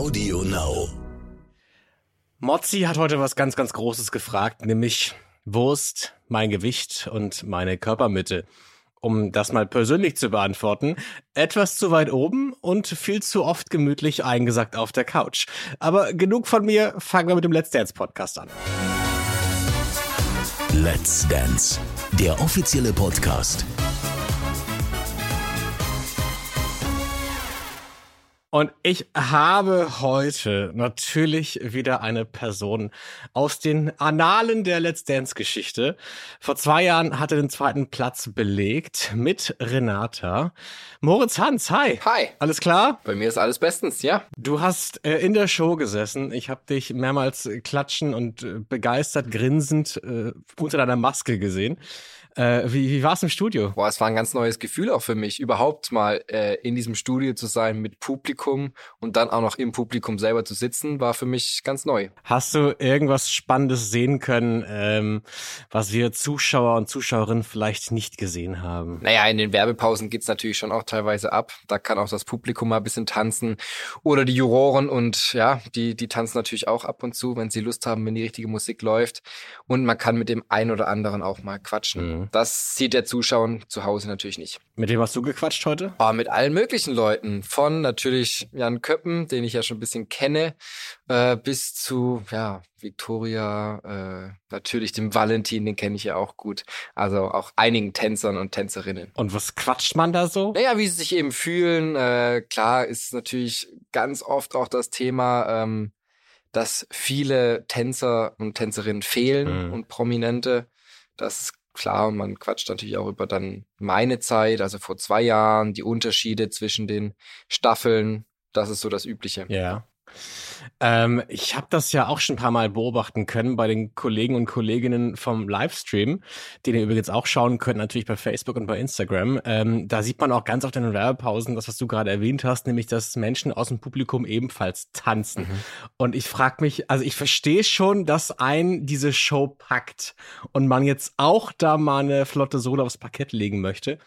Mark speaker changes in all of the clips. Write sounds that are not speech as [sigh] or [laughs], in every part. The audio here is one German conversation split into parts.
Speaker 1: Audio Now.
Speaker 2: Mozzi hat heute was ganz, ganz Großes gefragt, nämlich Wurst, mein Gewicht und meine Körpermitte. Um das mal persönlich zu beantworten, etwas zu weit oben und viel zu oft gemütlich eingesackt auf der Couch. Aber genug von mir, fangen wir mit dem Let's Dance Podcast an.
Speaker 1: Let's Dance, der offizielle Podcast.
Speaker 2: Und ich habe heute natürlich wieder eine Person aus den Annalen der Let's Dance Geschichte. Vor zwei Jahren hatte den zweiten Platz belegt mit Renata. Moritz Hans, hi.
Speaker 3: Hi.
Speaker 2: Alles klar?
Speaker 3: Bei mir ist alles bestens, ja.
Speaker 2: Du hast äh, in der Show gesessen. Ich habe dich mehrmals klatschen und äh, begeistert grinsend äh, unter deiner Maske gesehen. Äh, wie wie war es im Studio?
Speaker 3: Boah, es war ein ganz neues Gefühl auch für mich, überhaupt mal äh, in diesem Studio zu sein mit Publikum und dann auch noch im Publikum selber zu sitzen, war für mich ganz neu.
Speaker 2: Hast du irgendwas Spannendes sehen können, ähm, was wir Zuschauer und Zuschauerinnen vielleicht nicht gesehen haben?
Speaker 3: Naja, in den Werbepausen geht's natürlich schon auch teilweise ab. Da kann auch das Publikum mal ein bisschen tanzen oder die Juroren und ja, die, die tanzen natürlich auch ab und zu, wenn sie Lust haben, wenn die richtige Musik läuft. Und man kann mit dem einen oder anderen auch mal quatschen.
Speaker 2: Mhm.
Speaker 3: Das sieht der Zuschauer zu Hause natürlich nicht.
Speaker 2: Mit wem hast du gequatscht heute?
Speaker 3: Oh, mit allen möglichen Leuten. Von natürlich Jan Köppen, den ich ja schon ein bisschen kenne, äh, bis zu, ja, Victoria, äh, natürlich dem Valentin, den kenne ich ja auch gut. Also auch einigen Tänzern und Tänzerinnen.
Speaker 2: Und was quatscht man da so?
Speaker 3: Naja, wie sie sich eben fühlen. Äh, klar ist natürlich ganz oft auch das Thema, ähm, dass viele Tänzer und Tänzerinnen fehlen
Speaker 2: Mhm.
Speaker 3: und Prominente. Das ist klar. Man quatscht natürlich auch über dann meine Zeit, also vor zwei Jahren, die Unterschiede zwischen den Staffeln. Das ist so das Übliche.
Speaker 2: Ja. Ähm, ich habe das ja auch schon ein paar Mal beobachten können bei den Kollegen und Kolleginnen vom Livestream, den ihr übrigens auch schauen könnt, natürlich bei Facebook und bei Instagram. Ähm, da sieht man auch ganz oft in den Werbepausen, das, was du gerade erwähnt hast, nämlich, dass Menschen aus dem Publikum ebenfalls tanzen. Und ich frage mich, also ich verstehe schon, dass ein diese Show packt und man jetzt auch da mal eine flotte Sohle aufs Parkett legen möchte.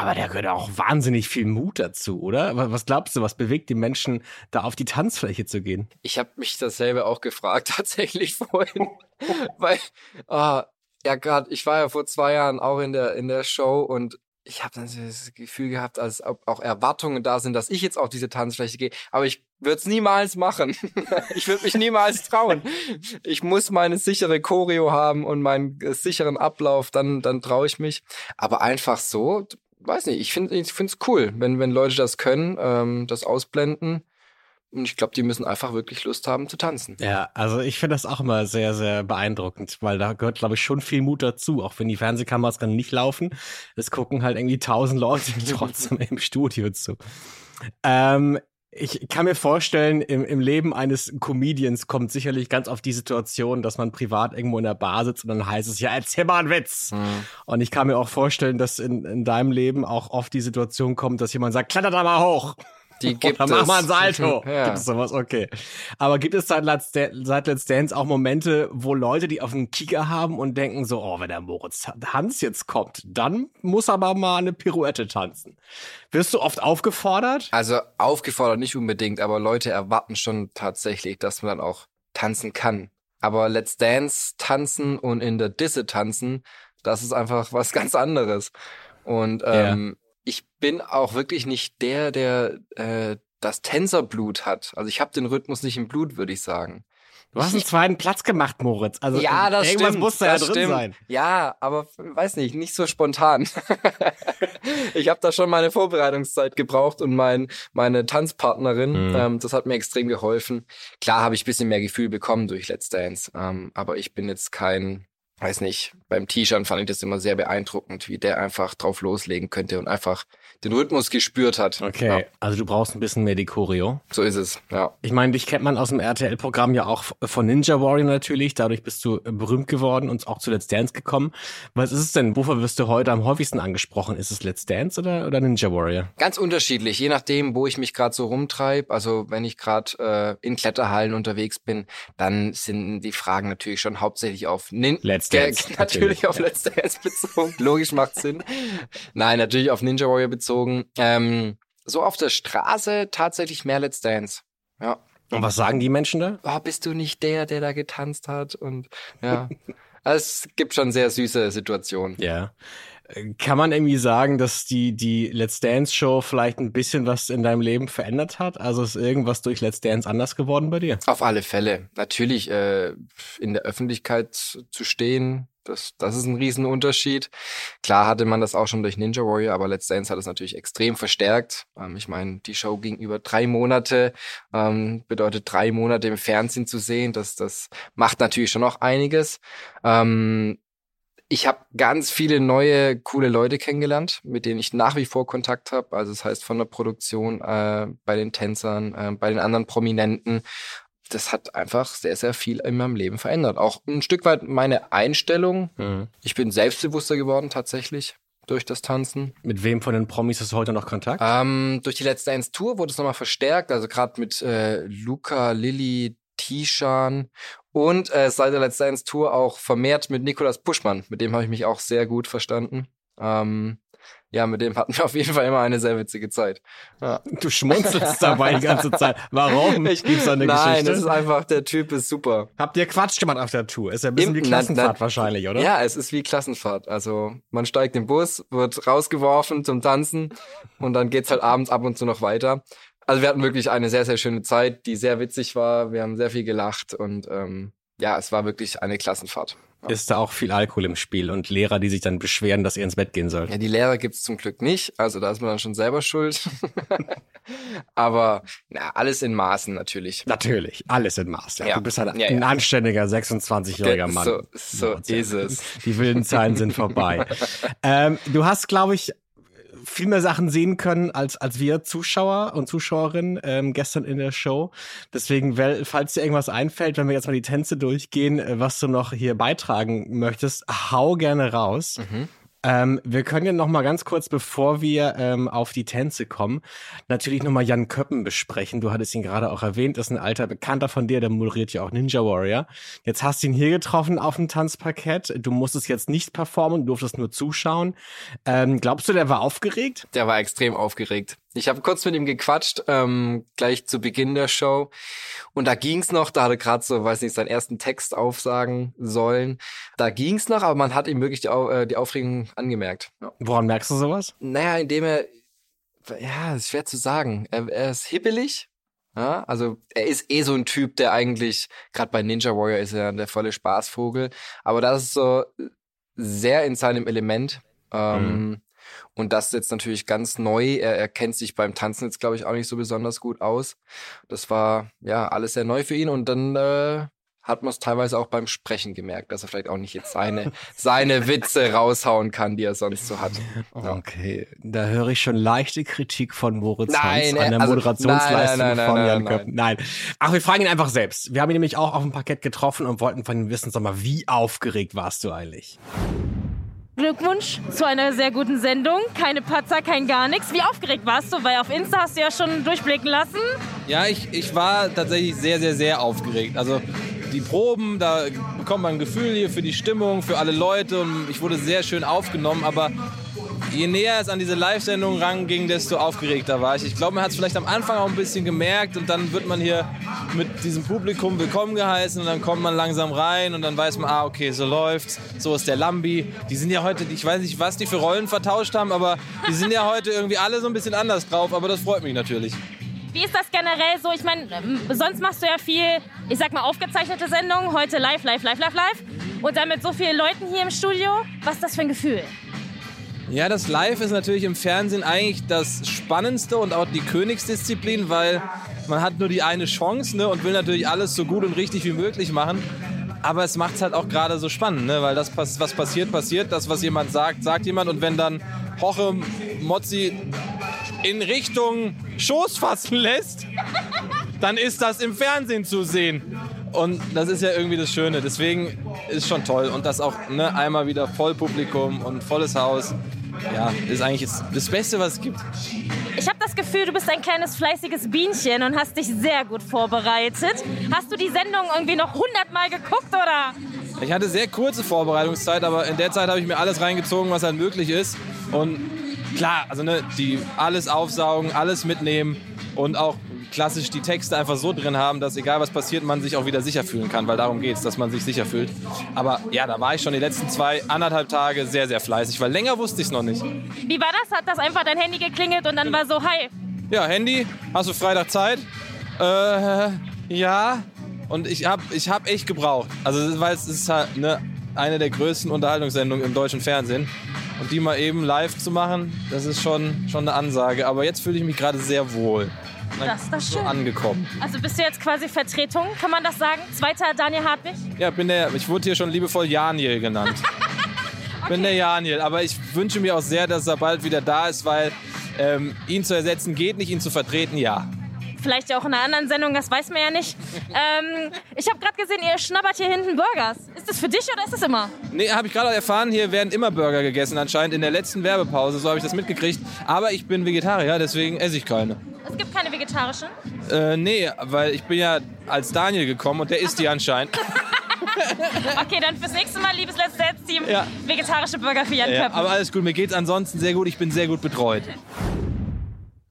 Speaker 2: Aber da gehört auch wahnsinnig viel Mut dazu, oder? Wa- Was glaubst du, was bewegt die Menschen, da auf die Tanzfläche zu gehen?
Speaker 3: Ich habe mich dasselbe auch gefragt, [laughs] tatsächlich vorhin. Weil, ah, ja, gerade, ich war ja vor zwei Jahren auch in der, in der Show und ich habe dann das Gefühl gehabt, als ob auch Erwartungen da sind, dass ich jetzt auf diese Tanzfläche gehe. Aber ich würde es niemals machen. [laughs] ich würde mich niemals trauen. Ich muss meine sichere Choreo haben und meinen äh, sicheren Ablauf, dann, dann traue ich mich. Aber einfach so, weiß nicht, ich finde es cool, wenn, wenn Leute das können, ähm, das ausblenden. Und ich glaube, die müssen einfach wirklich Lust haben zu tanzen.
Speaker 2: Ja, also ich finde das auch immer sehr, sehr beeindruckend, weil da gehört, glaube ich, schon viel Mut dazu, auch wenn die Fernsehkameras dann nicht laufen. Es gucken halt irgendwie tausend Leute [laughs] trotzdem im Studio zu. Ähm, ich kann mir vorstellen, im, im Leben eines Comedians kommt sicherlich ganz oft die Situation, dass man privat irgendwo in der Bar sitzt und dann heißt es, ja, erzähl mal einen Witz. Und ich kann mir auch vorstellen, dass in, in deinem Leben auch oft die Situation kommt, dass jemand sagt, kletter da mal hoch.
Speaker 3: Die [laughs] gibt
Speaker 2: Oder mach
Speaker 3: es.
Speaker 2: mal ein Salto. [laughs]
Speaker 3: Ja.
Speaker 2: Gibt es sowas? Okay. Aber gibt es seit Let's, Da- seit Let's Dance auch Momente, wo Leute, die auf einen Kicker haben und denken so, oh, wenn der Moritz Hans jetzt kommt, dann muss aber mal eine Pirouette tanzen. Wirst du oft aufgefordert?
Speaker 3: Also aufgefordert nicht unbedingt, aber Leute erwarten schon tatsächlich, dass man dann auch tanzen kann. Aber Let's Dance tanzen und in der Disse tanzen, das ist einfach was [laughs] ganz anderes. Und ähm, ich bin auch wirklich nicht der, der äh, das Tänzerblut hat. Also ich habe den Rhythmus nicht im Blut, würde ich sagen.
Speaker 2: Du hast einen zweiten Platz gemacht, Moritz. Also
Speaker 3: ja, das
Speaker 2: irgendwas
Speaker 3: stimmt.
Speaker 2: muss da ja drin
Speaker 3: stimmt.
Speaker 2: sein.
Speaker 3: Ja, aber weiß nicht, nicht so spontan. [laughs] ich habe da schon meine Vorbereitungszeit gebraucht und mein, meine Tanzpartnerin,
Speaker 2: Mhm.
Speaker 3: ähm, das hat mir extrem geholfen. Klar habe ich ein bisschen mehr Gefühl bekommen durch Let's Dance, ähm, aber ich bin jetzt kein, weiß nicht, beim T-Shirt fand ich das immer sehr beeindruckend, wie der einfach drauf loslegen könnte und einfach den Rhythmus gespürt hat.
Speaker 2: Okay,
Speaker 3: Ja,
Speaker 2: also du brauchst ein bisschen mehr die Choreo.
Speaker 3: so ist es, ja.
Speaker 2: Ich meine, dich kennt man aus dem RTL-Programm ja auch von Ninja Warrior natürlich. Dadurch bist du äh, berühmt geworden und auch zu Let's Dance gekommen. Was ist es denn? Wofür wirst du heute am häufigsten angesprochen? Ist es Let's Dance oder, oder Ninja Warrior?
Speaker 3: Ganz unterschiedlich, je nachdem, wo ich mich gerade so rumtreibe. Also wenn ich gerade äh, in Kletterhallen unterwegs bin, dann sind die Fragen natürlich schon hauptsächlich auf Nin
Speaker 2: Let's Dance,
Speaker 3: natürlich
Speaker 2: natürlich.
Speaker 3: auf Let's Dance bezogen. [laughs] Logisch macht Sinn. Nein, natürlich auf Ninja Warrior bezogen. Ähm, so auf der Straße tatsächlich mehr Let's Dance. Ja.
Speaker 2: Und was sagen die Menschen da?
Speaker 3: Oh, bist du nicht der, der da getanzt hat? Und ja, also [laughs] es gibt schon sehr süße Situationen.
Speaker 2: Ja. Kann man irgendwie sagen, dass die, die Let's Dance Show vielleicht ein bisschen was in deinem Leben verändert hat? Also ist irgendwas durch Let's Dance anders geworden bei dir?
Speaker 3: Auf alle Fälle. Natürlich, äh, in der Öffentlichkeit zu stehen, das, das ist ein Riesenunterschied. Klar hatte man das auch schon durch Ninja Warrior, aber Let's Dance hat es natürlich extrem verstärkt. Ähm, ich meine, die Show ging über drei Monate, ähm, bedeutet drei Monate im Fernsehen zu sehen. Das, das macht natürlich schon noch einiges. Ähm, ich habe ganz viele neue, coole Leute kennengelernt, mit denen ich nach wie vor Kontakt habe. Also das heißt von der Produktion, äh, bei den Tänzern, äh, bei den anderen Prominenten. Das hat einfach sehr, sehr viel in meinem Leben verändert. Auch ein Stück weit meine Einstellung. Mhm. Ich bin selbstbewusster geworden tatsächlich durch das Tanzen.
Speaker 2: Mit wem von den Promis hast du heute noch Kontakt?
Speaker 3: Ähm, durch die letzte Dance Tour wurde es nochmal verstärkt. Also gerade mit äh, Luca, Lilly, Tishan und äh, seit der Let's Dance Tour auch vermehrt mit Nikolas Puschmann. Mit dem habe ich mich auch sehr gut verstanden. Ähm, ja, mit dem hatten wir auf jeden Fall immer eine sehr witzige Zeit. Ja.
Speaker 2: Du schmunzelst dabei die ganze Zeit. Warum? [laughs]
Speaker 3: Ich, Gibt's da eine nein, Geschichte? Nein, das ist einfach, der Typ ist super.
Speaker 2: Habt ihr Quatsch gemacht auf der Tour? Ist ja ein bisschen Im, wie Klassenfahrt na, na, wahrscheinlich, oder?
Speaker 3: Ja, es ist wie Klassenfahrt. Also man steigt im Bus, wird rausgeworfen zum Tanzen und dann geht's halt abends ab und zu noch weiter. Also wir hatten wirklich eine sehr, sehr schöne Zeit, die sehr witzig war. Wir haben sehr viel gelacht und ähm, ja, es war wirklich eine Klassenfahrt. Ja.
Speaker 2: Ist da auch viel Alkohol im Spiel und Lehrer, die sich dann beschweren, dass ihr ins Bett gehen sollt?
Speaker 3: Ja, die Lehrer gibt's zum Glück nicht. Also da ist man dann schon selber schuld. [laughs] Aber na, alles in Maßen natürlich.
Speaker 2: Natürlich, alles in Maßen. Ja, du bist halt ja, ein anständiger 26-jähriger Mann.
Speaker 3: So, so ist es.
Speaker 2: Die wilden Zeiten sind vorbei. [laughs] ähm, du hast, glaube ich, viel mehr Sachen sehen können als, als wir Zuschauer und Zuschauerinnen ähm, gestern in der Show. Deswegen, falls dir irgendwas einfällt, wenn wir jetzt mal die Tänze durchgehen, äh, was du noch hier beitragen möchtest, hau gerne raus. Mhm. Ähm, wir können ja noch mal ganz kurz, bevor wir ähm, auf die Tänze kommen, natürlich noch mal Jan Köppen besprechen. Du hattest ihn gerade auch erwähnt, das ist ein alter Bekannter von dir, der moderiert ja auch Ninja Warrior. Jetzt hast du ihn hier getroffen auf dem Tanzparkett. Du musstest jetzt nicht performen, du durftest nur zuschauen. Ähm, glaubst du, der war aufgeregt?
Speaker 3: Der war extrem aufgeregt. Ich habe kurz mit ihm gequatscht, ähm, gleich zu Beginn der Show. Und da ging's noch, da hat er gerade so, weiß nicht, seinen ersten Text aufsagen sollen. Da ging's noch, aber man hat ihm wirklich die, äh, die Aufregung angemerkt.
Speaker 2: Ja. Woran merkst du sowas?
Speaker 3: Naja, indem er, ja, ist schwer zu sagen. Er, er ist hippelig. Ja, also er ist eh so ein Typ, der eigentlich, gerade bei Ninja Warrior ist er der volle Spaßvogel. Aber das ist so sehr in seinem Element. Ähm, mhm. Und das ist jetzt natürlich ganz neu. Er, er kennt sich beim Tanzen jetzt, glaube ich, auch nicht so besonders gut aus. Das war ja alles sehr neu für ihn und dann äh, hat man es teilweise auch beim Sprechen gemerkt, dass er vielleicht auch nicht jetzt seine, [laughs] seine Witze raushauen kann, die er sonst so hat.
Speaker 2: Ja. Okay, da höre ich schon leichte Kritik von Moritz nein, Hans an der also, Moderationsleistung nein, nein, von Jan Köppen. Nein. Ach, wir fragen ihn einfach selbst. Wir haben ihn nämlich auch auf dem Parkett getroffen und wollten von ihm wissen, sag mal, wie aufgeregt warst du eigentlich?
Speaker 4: Glückwunsch zu einer sehr guten Sendung. Keine Patzer, kein gar nichts. Wie aufgeregt warst du? Weil auf Insta hast du ja schon durchblicken lassen.
Speaker 5: Ja, ich, ich war tatsächlich sehr, sehr, sehr aufgeregt. Also die Proben, da bekommt man ein Gefühl hier für die Stimmung, für alle Leute und ich wurde sehr schön aufgenommen, aber je näher es an diese Live-Sendung ranging, desto aufgeregter war ich. Ich glaube, man hat es vielleicht am Anfang auch ein bisschen gemerkt und dann wird man hier mit diesem Publikum willkommen geheißen und dann kommt man langsam rein und dann weiß man, ah, okay, so läuft's. So ist der Lambi. Die sind ja heute, ich weiß nicht, was die für Rollen vertauscht haben, aber die sind ja heute irgendwie alle so ein bisschen anders drauf, aber das freut mich natürlich.
Speaker 4: Wie ist das generell so? Ich meine, ähm, sonst machst du ja viel, ich sag mal, aufgezeichnete Sendungen, heute live, live, live, live, live. Und dann mit so vielen Leuten hier im Studio. Was ist das für ein Gefühl?
Speaker 5: Ja, das Live ist natürlich im Fernsehen eigentlich das Spannendste und auch die Königsdisziplin, weil man hat nur die eine Chance ne, und will natürlich alles so gut und richtig wie möglich machen. Aber es macht es halt auch gerade so spannend, ne? weil das, was passiert, passiert. Das, was jemand sagt, sagt jemand. Und wenn dann Hoche Mozzi in Richtung Schoß fassen lässt, dann ist das im Fernsehen zu sehen. Und das ist ja irgendwie das Schöne. Deswegen ist schon toll. Und das auch ne, einmal wieder Vollpublikum und volles Haus ja, ist eigentlich das Beste, was es gibt.
Speaker 4: Ich habe das Gefühl, du bist ein kleines fleißiges Bienchen und hast dich sehr gut vorbereitet. Hast du die Sendung irgendwie noch hundertmal geguckt oder?
Speaker 5: Ich hatte sehr kurze Vorbereitungszeit, aber in der Zeit habe ich mir alles reingezogen, was halt möglich ist. Und klar, also ne, die alles aufsaugen, alles mitnehmen und auch klassisch die Texte einfach so drin haben, dass egal was passiert, man sich auch wieder sicher fühlen kann, weil darum geht es, dass man sich sicher fühlt. Aber ja, da war ich schon die letzten zwei, anderthalb Tage sehr, sehr fleißig, weil länger wusste ich es noch nicht.
Speaker 4: Wie war das? Hat das einfach dein Handy geklingelt und dann war so, hi.
Speaker 5: Ja, Handy, hast du Freitag Zeit? Äh, ja. Und ich hab, ich hab echt gebraucht. Also, weil es ist halt ne, eine der größten Unterhaltungssendungen im deutschen Fernsehen. Und die mal eben live zu machen, das ist schon, schon eine Ansage. Aber jetzt fühle ich mich gerade sehr wohl.
Speaker 4: Das ist
Speaker 5: so
Speaker 4: schön.
Speaker 5: angekommen.
Speaker 4: Also bist du jetzt quasi Vertretung, kann man das sagen? Zweiter Daniel Hartwig?
Speaker 5: Ja, bin der, ich wurde hier schon liebevoll Janiel genannt. [laughs] Bin der Janiel. Aber ich wünsche mir auch sehr, dass er bald wieder da ist, weil ähm, ihn zu ersetzen geht nicht, ihn zu vertreten ja.
Speaker 4: Vielleicht ja auch in einer anderen Sendung, das weiß man ja nicht. [laughs] Ähm, ich habe gerade gesehen, ihr schnabbert hier hinten Burgers. Ist das für dich oder ist das immer?
Speaker 5: Nee, habe ich gerade erfahren, hier werden immer Burger gegessen anscheinend in der letzten Werbepause, so habe ich das mitgekriegt. Aber ich bin Vegetarier, deswegen esse ich keine.
Speaker 4: Es gibt keine vegetarischen.
Speaker 5: Äh, nee, weil ich bin ja als Daniel gekommen und der isst die anscheinend. [laughs]
Speaker 4: Okay, dann fürs nächste Mal, liebes Let's Dance Team,
Speaker 5: Ja.
Speaker 4: vegetarische Burger für Jan
Speaker 5: Ja,
Speaker 4: Köppen.
Speaker 5: aber alles gut, mir geht's ansonsten sehr gut, ich bin sehr gut betreut.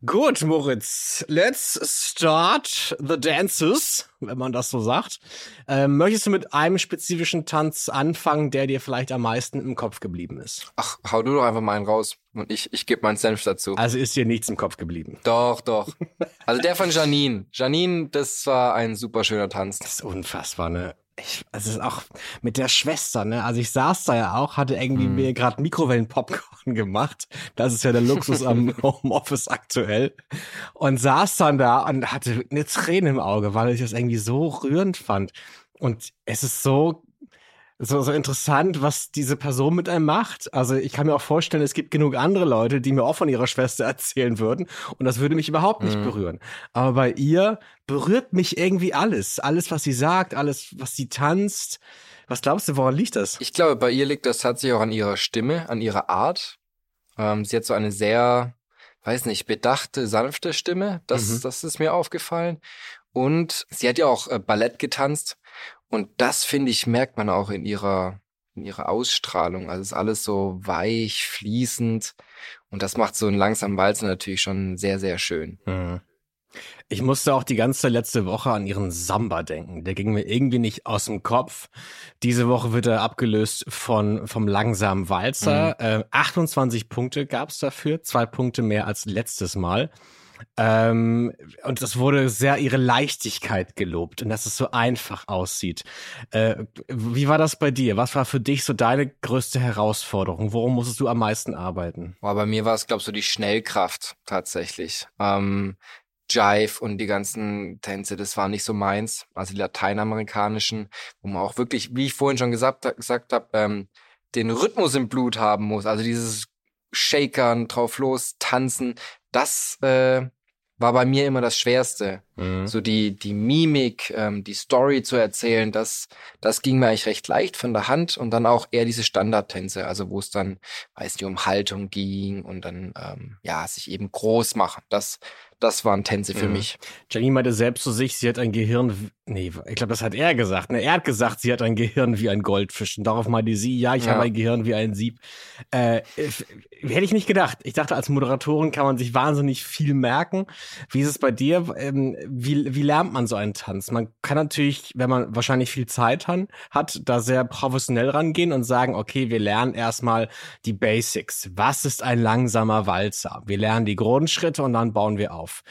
Speaker 2: Gut, Moritz, let's start the dances, wenn man das so sagt. Ähm, möchtest du mit einem spezifischen Tanz anfangen, der dir vielleicht am meisten im Kopf geblieben ist?
Speaker 3: Ach, hau du doch einfach mal einen raus. Und ich, ich gebe meinen Senf dazu.
Speaker 2: Also ist dir nichts im Kopf geblieben.
Speaker 3: Doch, doch. Also der von Janine. Janine, das war ein super schöner Tanz.
Speaker 2: Das ist unfassbar, ne? Ich, also es ist auch mit der Schwester, ne? Also ich saß da ja auch, hatte irgendwie
Speaker 3: Mhm.
Speaker 2: mir gerade Mikrowellen-Popcorn [laughs] gemacht. Das ist ja der Luxus am [laughs] Homeoffice aktuell. Und saß dann da und hatte eine Träne im Auge, weil ich das irgendwie so rührend fand. Und es ist so, so, so interessant, was diese Person mit einem macht. Also ich kann mir auch vorstellen, es gibt genug andere Leute, die mir auch von ihrer Schwester [laughs] erzählen würden. Und das würde mich überhaupt nicht
Speaker 3: Mhm.
Speaker 2: berühren. Aber bei ihr berührt mich irgendwie alles. Alles, was sie sagt, alles, was sie tanzt. Was glaubst du, woran liegt das?
Speaker 3: Ich glaube, bei ihr liegt das tatsächlich auch an ihrer Stimme, an ihrer Art. Ähm, sie hat so eine sehr, weiß nicht, bedachte, sanfte Stimme. Das,
Speaker 2: Mhm.
Speaker 3: das ist mir aufgefallen. Und sie hat ja auch äh, Ballett getanzt. Und das, finde ich, merkt man auch in ihrer, in ihrer Ausstrahlung. Also es ist alles so weich, fließend. Und das macht so einen langsamen Walzer natürlich schon sehr, sehr schön.
Speaker 2: Mhm. Ich musste auch die ganze letzte Woche an ihren Samba denken. Der ging mir irgendwie nicht aus dem Kopf. Diese Woche wird er abgelöst von vom langsamen Walzer. Äh, 28 Punkte gab's dafür, zwei Punkte mehr als letztes Mal. Ähm, und das wurde sehr ihre Leichtigkeit gelobt und dass es so einfach aussieht. Äh, wie war das bei dir? Was war für dich so deine größte Herausforderung? Worum musstest du am meisten arbeiten?
Speaker 3: Aber bei mir war es, glaube ich, so die Schnellkraft tatsächlich. Ähm, Jive und die ganzen Tänze, das war nicht so meins. Also die lateinamerikanischen, wo man auch wirklich, wie ich vorhin schon gesagt, gesagt habe, ähm, den Rhythmus im Blut haben muss. Also dieses Shakern, drauf los, tanzen, das äh, war bei mir immer das Schwerste. So die, die Mimik, ähm, die Story zu erzählen, das, das ging mir eigentlich recht leicht von der Hand und dann auch eher diese Standardtänze, also wo es dann, weiß nicht, um Haltung ging und dann, ähm, ja, sich eben groß machen. Das, das waren Tänze für
Speaker 2: Mhm.
Speaker 3: mich.
Speaker 2: Janine meinte selbst zu sich, sie hat ein Gehirn, nee, ich glaube, das hat er gesagt. Ne? Er hat gesagt, sie hat ein Gehirn wie ein Goldfisch. Und darauf meinte sie, ja, ich
Speaker 3: Ja.
Speaker 2: habe ein Gehirn wie ein Sieb. Äh, hätte ich nicht gedacht. Ich dachte, als Moderatorin kann man sich wahnsinnig viel merken. Wie ist es bei dir? Ähm, wie, wie lernt man so einen Tanz? Man kann natürlich, wenn man wahrscheinlich viel Zeit hat, da sehr professionell rangehen und sagen, okay, wir lernen erstmal die Basics. Was ist ein langsamer Walzer? Wir lernen die Grundschritte und dann bauen wir auf.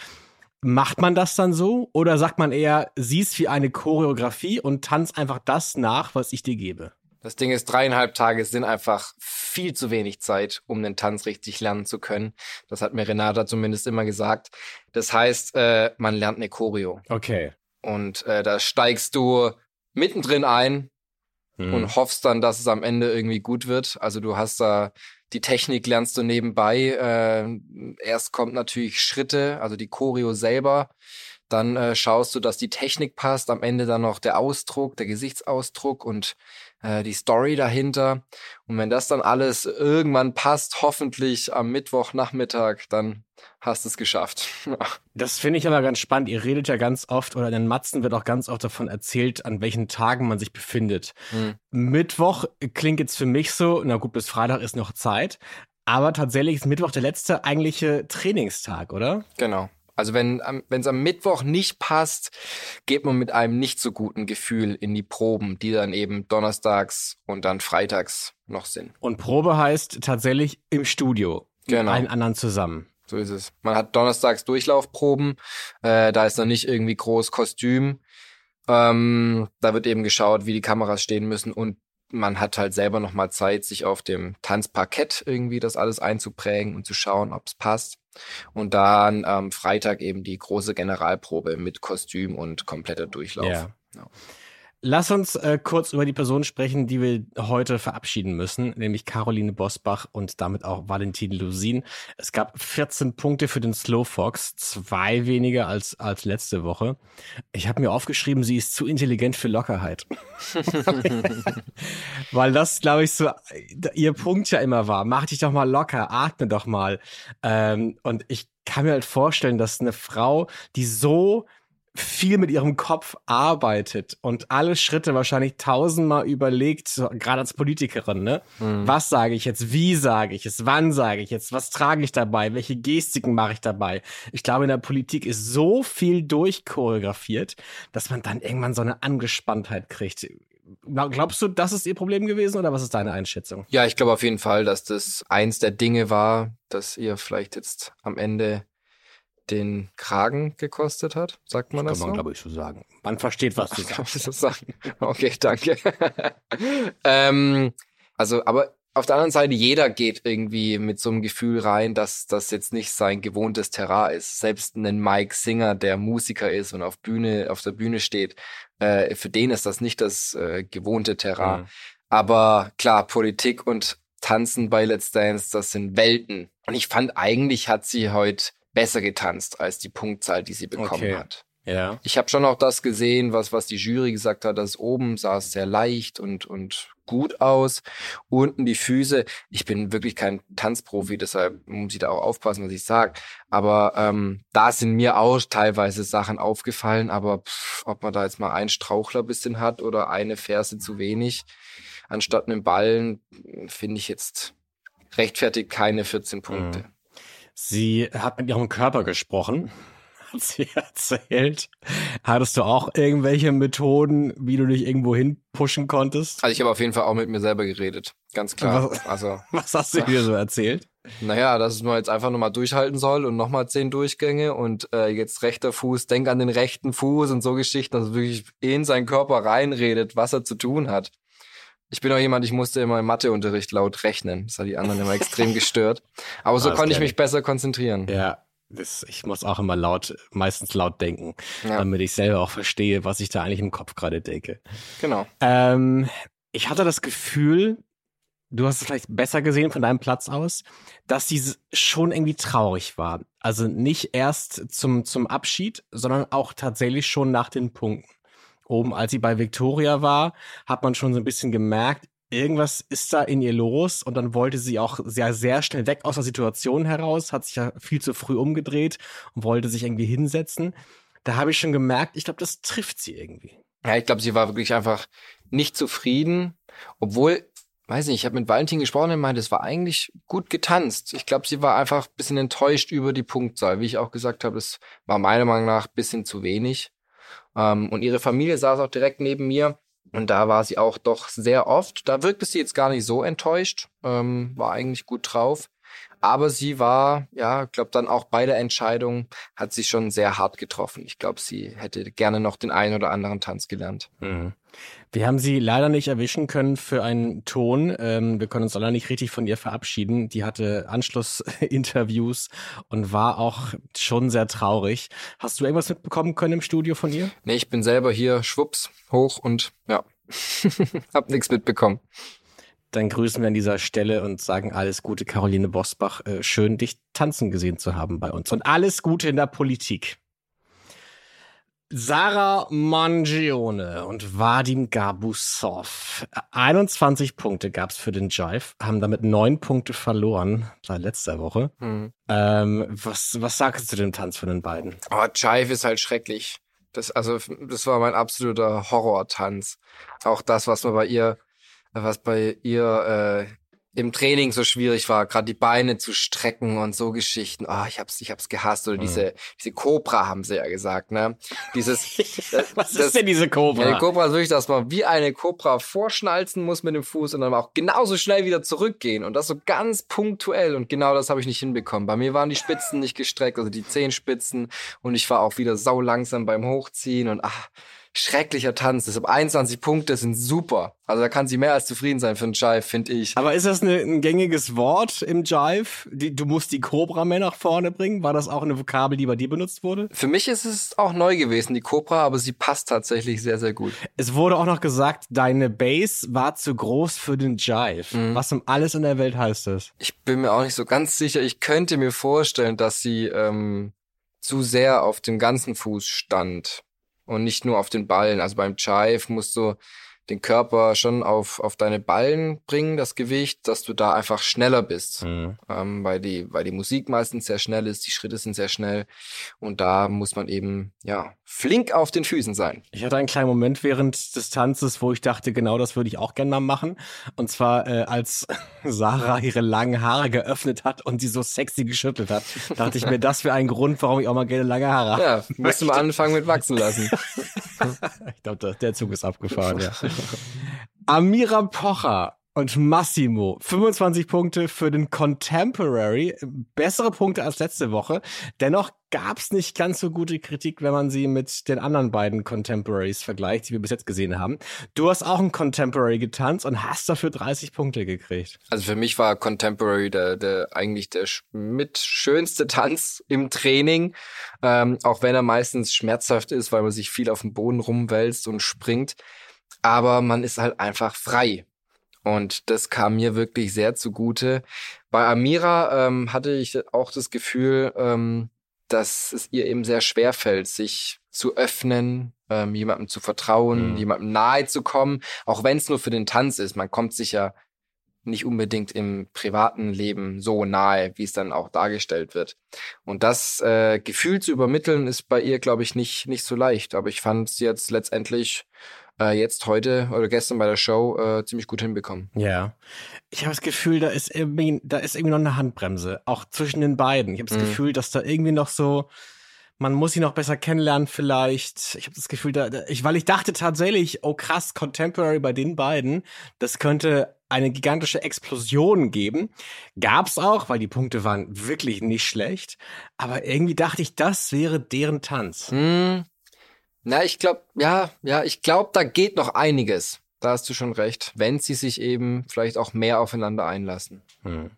Speaker 2: Macht man das dann so? Oder sagt man eher, siehst wie eine Choreografie und tanz einfach das nach, was ich dir gebe?
Speaker 3: Das Ding ist, dreieinhalb Tage sind einfach viel zu wenig Zeit, um den Tanz richtig lernen zu können. Das hat mir Renata zumindest immer gesagt. Das heißt, äh, man lernt eine Choreo.
Speaker 2: Okay.
Speaker 3: Und äh, da steigst du mittendrin ein
Speaker 2: Mhm.
Speaker 3: und hoffst dann, dass es am Ende irgendwie gut wird. Also du hast da die Technik lernst du nebenbei. Äh, erst kommt natürlich Schritte, also die Choreo selber. Dann äh, schaust du, dass die Technik passt. Am Ende dann noch der Ausdruck, der Gesichtsausdruck und äh, die Story dahinter. Und wenn das dann alles irgendwann passt, hoffentlich am Mittwochnachmittag, dann hast du es geschafft. [laughs]
Speaker 2: Das finde ich aber ganz spannend. Ihr redet ja ganz oft, oder in den Matzen wird auch ganz oft davon erzählt, an welchen Tagen man sich befindet.
Speaker 3: Hm.
Speaker 2: Mittwoch klingt jetzt für mich so, na gut, bis Freitag ist noch Zeit. Aber tatsächlich ist Mittwoch der letzte eigentliche Trainingstag, oder?
Speaker 3: Genau. Also wenn es am Mittwoch nicht passt, geht man mit einem nicht so guten Gefühl in die Proben, die dann eben donnerstags und dann freitags noch sind.
Speaker 2: Und Probe heißt tatsächlich im Studio.
Speaker 3: Genau.
Speaker 2: Mit allen anderen zusammen.
Speaker 3: So ist es. Man hat donnerstags Durchlaufproben, äh, da ist noch nicht irgendwie groß Kostüm. Ähm, da wird eben geschaut, wie die Kameras stehen müssen und man hat halt selber nochmal Zeit, sich auf dem Tanzparkett irgendwie das alles einzuprägen und zu schauen, ob es passt. Und dann am Freitag eben die große Generalprobe mit Kostüm und kompletter Durchlauf.
Speaker 2: Ja. ja. Lass uns äh, kurz über die Person sprechen, die wir heute verabschieden müssen, nämlich Caroline Bosbach und damit auch Valentin Lusin. Es gab 14 Punkte für den Slow Fox, zwei weniger als, als letzte Woche. Ich habe mir aufgeschrieben, sie ist zu intelligent für Lockerheit. [laughs] Weil das, glaube ich, so ihr Punkt ja immer war. Mach dich doch mal locker, atme doch mal. Ähm, und ich kann mir halt vorstellen, dass eine Frau, die so viel mit ihrem Kopf arbeitet und alle Schritte wahrscheinlich tausendmal überlegt, gerade als Politikerin, ne? Mhm. Was sage ich jetzt? Wie sage ich es? Wann sage ich es? Was trage ich dabei? Welche Gestiken mache ich dabei? Ich glaube, in der Politik ist so viel durchchoreografiert, dass man dann irgendwann so eine Angespanntheit kriegt. Glaubst du, das ist ihr Problem gewesen oder was ist deine Einschätzung?
Speaker 3: Ja, ich glaube auf jeden Fall, dass das eins der Dinge war, dass ihr vielleicht jetzt am Ende den Kragen gekostet hat, sagt man das,
Speaker 2: das kann man, so? glaube ich, so sagen. Man versteht, was du sagst.
Speaker 3: sagen? Okay, danke. [laughs] ähm, also, aber auf der anderen Seite, jeder geht irgendwie mit so einem Gefühl rein, dass das jetzt nicht sein gewohntes Terrain ist. Selbst ein Mike Singer, der Musiker ist und auf Bühne, auf der Bühne steht, äh, für den ist das nicht das äh, gewohnte Terrain. Mhm. Aber klar, Politik und Tanzen bei Let's Dance, das sind Welten. Und ich fand eigentlich hat sie heute besser getanzt als die Punktzahl, die sie bekommen okay. hat.
Speaker 2: Ja.
Speaker 3: Ich habe schon auch das gesehen, was, was die Jury gesagt hat, dass oben sah es sehr leicht und, und gut aus. Unten die Füße. Ich bin wirklich kein Tanzprofi, deshalb muss ich da auch aufpassen, was ich sage. Aber ähm, da sind mir auch teilweise Sachen aufgefallen. Aber pff, ob man da jetzt mal einen Strauchler bisschen hat oder eine Ferse zu wenig, anstatt einem Ballen, finde ich jetzt rechtfertigt keine 14 Punkte. Mhm.
Speaker 2: Sie hat mit ihrem Körper gesprochen, [laughs] hat sie erzählt. Hattest du auch irgendwelche Methoden, wie du dich irgendwo hin pushen konntest?
Speaker 3: Also ich habe auf jeden Fall auch mit mir selber geredet, ganz klar.
Speaker 2: Was,
Speaker 3: also [laughs]
Speaker 2: was hast du dir so erzählt?
Speaker 3: Naja, dass man jetzt einfach nochmal durchhalten soll und nochmal zehn Durchgänge und äh, jetzt rechter Fuß, denk an den rechten Fuß und so Geschichten, also wirklich in seinen Körper reinredet, was er zu tun hat. Ich bin auch jemand, ich musste immer im Matheunterricht laut rechnen. Das hat die anderen immer extrem [laughs] gestört. Aber so ah, konnte ich mich besser konzentrieren.
Speaker 2: Ja, das, ich muss auch immer laut, meistens laut denken, ja. damit ich selber auch verstehe, was ich da eigentlich im Kopf gerade denke.
Speaker 3: Genau.
Speaker 2: Ähm, ich hatte das Gefühl, du hast es vielleicht besser gesehen von deinem Platz aus, dass sie schon irgendwie traurig war. Also nicht erst zum, zum Abschied, sondern auch tatsächlich schon nach den Punkten oben, als sie bei Victoria war, hat man schon so ein bisschen gemerkt, irgendwas ist da in ihr los und dann wollte sie auch sehr, sehr schnell weg aus der Situation heraus, hat sich ja viel zu früh umgedreht und wollte sich irgendwie hinsetzen. Da habe ich schon gemerkt, ich glaube, das trifft sie irgendwie.
Speaker 3: Ja, ich glaube, sie war wirklich einfach nicht zufrieden, obwohl, weiß nicht, ich habe mit Valentin gesprochen und meinte, es war eigentlich gut getanzt. Ich glaube, sie war einfach ein bisschen enttäuscht über die Punktzahl. Wie ich auch gesagt habe, es war meiner Meinung nach ein bisschen zu wenig. Ähm, und ihre Familie saß auch direkt neben mir. Und da war sie auch doch sehr oft. Da wirkte sie jetzt gar nicht so enttäuscht, ähm, war eigentlich gut drauf. Aber sie war, ja, ich glaube dann auch bei der Entscheidung hat sie schon sehr hart getroffen. Ich glaube, sie hätte gerne noch den einen oder anderen Tanz gelernt.
Speaker 2: Mhm. Wir haben sie leider nicht erwischen können für einen Ton. Ähm, wir können uns leider nicht richtig von ihr verabschieden. Die hatte Anschlussinterviews und war auch schon sehr traurig. Hast du irgendwas mitbekommen können im Studio von ihr?
Speaker 3: Nee, ich bin selber hier schwupps hoch und ja, [laughs] hab nichts mitbekommen.
Speaker 2: Dann grüßen wir an dieser Stelle und sagen alles Gute, Caroline Bosbach. Äh, schön, dich tanzen gesehen zu haben bei uns. Und alles Gute in der Politik. Sarah Mangione und Vadim Gabusov. 21 Punkte gab's für den Jive, haben damit neun Punkte verloren seit letzter Woche. Mhm. Ähm, was, was sagst du zu dem Tanz von den beiden?
Speaker 3: Oh, Jive ist halt schrecklich. Das, also, das war mein absoluter Horror-Tanz. Auch das, was man bei ihr, was bei ihr äh, im Training so schwierig war, gerade die Beine zu strecken und so Geschichten. Oh, ich hab's, ich hab's gehasst. Oder diese, diese Cobra haben sie ja gesagt, ne? Dieses. [laughs]
Speaker 2: Was ist denn diese Cobra?
Speaker 3: Ja, die Cobra ist wirklich, dass man wie eine Cobra vorschnalzen muss mit dem Fuß und dann auch genauso schnell wieder zurückgehen und das so ganz punktuell und genau das habe ich nicht hinbekommen. Bei mir waren die Spitzen nicht gestreckt, also die Zehenspitzen und ich war auch wieder sau langsam beim Hochziehen und ach, schrecklicher Tanz. Deshalb 21 Punkte sind super. Also da kann sie mehr als zufrieden sein für einen Jive, finde ich.
Speaker 2: Aber ist das eine, ein gängiges Wort im Jive? Die, du musst die Cobra mehr nach vorne bringen? War das auch eine Vokabel, die bei dir benutzt wurde?
Speaker 3: Für mich ist es auch neu gewesen, die Cobra, aber sie passt tatsächlich sehr, sehr gut.
Speaker 2: Es wurde auch noch gesagt, deine Base war zu groß für den Jive. Mhm. Was um alles in der Welt heißt das?
Speaker 3: Ich bin mir auch nicht so ganz sicher. Ich könnte mir vorstellen, dass sie ähm, zu sehr auf dem ganzen Fuß stand und nicht nur auf den Ballen. Also beim Chive musst du den Körper schon auf, auf deine Ballen bringen, das Gewicht, dass du da einfach schneller bist. Mhm. Ähm, weil, die, weil die Musik meistens sehr schnell ist, die Schritte sind sehr schnell. Und da muss man eben, ja, flink auf den Füßen sein.
Speaker 2: Ich hatte einen kleinen Moment während des Tanzes, wo ich dachte, genau das würde ich auch gerne mal machen. Und zwar, äh, als [laughs] Sarah ihre langen Haare geöffnet hat und sie so sexy geschüttelt hat, dachte ich mir, [laughs] das wäre ein Grund, warum ich auch mal gerne lange Haare habe.
Speaker 3: Ja, musst du mal anfangen mit wachsen lassen. [laughs]
Speaker 2: ich glaube, der Zug ist abgefahren, ja. Amira Pocher und Massimo. 25 Punkte für den Contemporary. Bessere Punkte als letzte Woche. Dennoch gab es nicht ganz so gute Kritik, wenn man sie mit den anderen beiden Contemporaries vergleicht, die wir bis jetzt gesehen haben. Du hast auch ein Contemporary getanzt und hast dafür 30 Punkte gekriegt.
Speaker 3: Also für mich war Contemporary der, der eigentlich der mit schönste Tanz im Training, ähm, auch wenn er meistens schmerzhaft ist, weil man sich viel auf dem Boden rumwälzt und springt aber man ist halt einfach frei. Und das kam mir wirklich sehr zugute. Bei Amira ähm, hatte ich auch das Gefühl, ähm, dass es ihr eben sehr schwer fällt, sich zu öffnen, ähm, jemandem zu vertrauen, mhm. jemandem nahe zu kommen, auch wenn es nur für den Tanz ist. Man kommt sich ja nicht unbedingt im privaten Leben so nahe, wie es dann auch dargestellt wird. Und das äh, Gefühl zu übermitteln, ist bei ihr, glaube ich, nicht, nicht so leicht. Aber ich fand es jetzt letztendlich äh, jetzt heute oder gestern bei der Show äh, ziemlich gut hinbekommen.
Speaker 2: Ja. Ich habe das Gefühl, da ist irgendwie, da ist irgendwie noch eine Handbremse, auch zwischen den beiden. Ich habe das mhm. Gefühl, dass da irgendwie noch so, man muss sie noch besser kennenlernen vielleicht. Ich habe das Gefühl, da, ich, weil ich dachte tatsächlich, oh krass, Contemporary bei den beiden, das könnte eine gigantische Explosion geben. Gab's auch, weil die Punkte waren wirklich nicht schlecht. Aber irgendwie dachte ich, das wäre deren Tanz.
Speaker 3: Mhm. Na, ich glaube, ja, ja, ich glaube, da geht noch einiges. Da hast du schon recht, wenn sie sich eben vielleicht auch mehr aufeinander einlassen. Hm.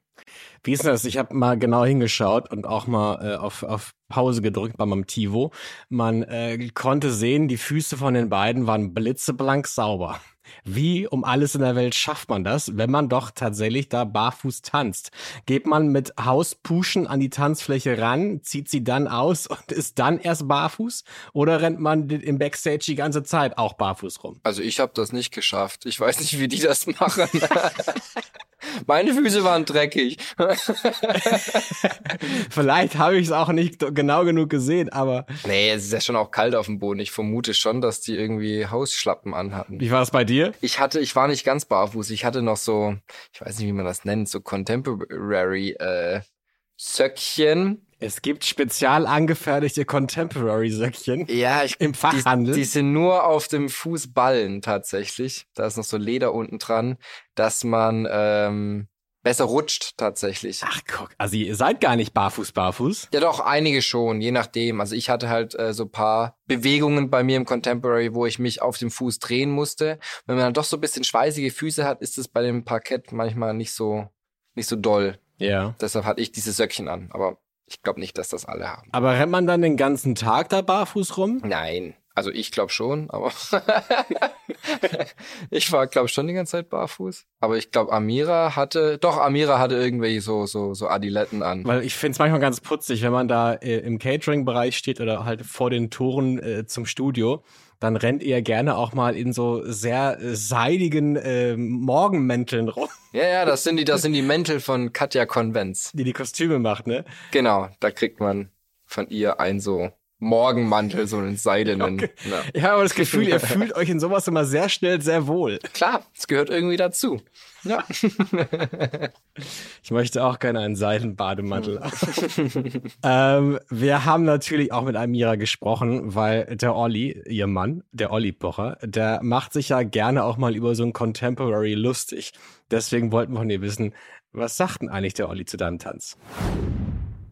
Speaker 2: Wie ist das? Ich habe mal genau hingeschaut und auch mal äh, auf, auf Pause gedrückt bei meinem Tivo. Man äh, konnte sehen, die Füße von den beiden waren blitzeblank sauber. Wie um alles in der Welt schafft man das, wenn man doch tatsächlich da barfuß tanzt? Geht man mit Hauspuschen an die Tanzfläche ran, zieht sie dann aus und [laughs] ist dann erst barfuß? Oder rennt man im Backstage die ganze Zeit auch barfuß rum?
Speaker 3: Also ich habe das nicht geschafft. Ich weiß nicht, wie die das machen. [laughs] [laughs] Meine Füße waren dreckig. [laughs]
Speaker 2: Vielleicht habe ich es auch nicht genau genug gesehen, aber.
Speaker 3: Nee, es ist ja schon auch kalt auf dem Boden. Ich vermute schon, dass die irgendwie Hausschlappen anhatten.
Speaker 2: Wie war es bei dir?
Speaker 3: Ich hatte, ich war nicht ganz barfuß. Ich hatte noch so, ich weiß nicht, wie man das nennt, so Contemporary äh, Söckchen
Speaker 2: es gibt spezial angefertigte Contemporary-Söckchen.
Speaker 3: Ja, ich,
Speaker 2: im Fachhandel.
Speaker 3: Die, die, sind nur auf dem Fußballen tatsächlich. Da ist noch so Leder unten dran, dass man ähm, besser rutscht tatsächlich.
Speaker 2: Ach guck, also ihr seid gar nicht barfuß barfuß?
Speaker 3: Ja doch, einige schon, je nachdem. Also ich hatte halt äh, so paar Bewegungen bei mir im Contemporary, wo ich mich auf dem Fuß drehen musste. Wenn man dann doch so ein bisschen schweißige Füße hat, ist es bei dem Parkett manchmal nicht so nicht so doll.
Speaker 2: Ja.
Speaker 3: Deshalb hatte ich diese Söckchen an, aber ich glaube nicht, dass das alle haben.
Speaker 2: Aber rennt man dann den ganzen Tag da barfuß rum?
Speaker 3: Nein. Also ich glaube schon, aber [laughs] ich war glaube schon die ganze Zeit barfuß. Aber ich glaube Amira hatte, doch Amira hatte irgendwelche so so so Adiletten an.
Speaker 2: Weil ich finde es manchmal ganz putzig, wenn man da äh, im Catering-Bereich steht oder halt vor den Toren äh, zum Studio dann rennt ihr gerne auch mal in so sehr äh, seidigen äh, Morgenmänteln rum.
Speaker 3: Ja, ja, das sind die, das sind die Mäntel von Katja Konvenz.
Speaker 2: Die die Kostüme macht, ne?
Speaker 3: Genau, da kriegt man von ihr ein so Morgenmantel, so einen seidenen.
Speaker 2: Okay.
Speaker 3: Ja.
Speaker 2: Ich habe aber das Gefühl, ihr fühlt euch in sowas immer sehr schnell sehr wohl.
Speaker 3: Klar, es gehört irgendwie dazu. Ja.
Speaker 2: Ich möchte auch gerne einen Seidenbademantel. [laughs] ähm, wir haben natürlich auch mit Amira gesprochen, weil der Olli, ihr Mann, der Olli Pocher, der macht sich ja gerne auch mal über so ein Contemporary lustig. Deswegen wollten wir von dir wissen, was sagt denn eigentlich der Olli zu deinem Tanz?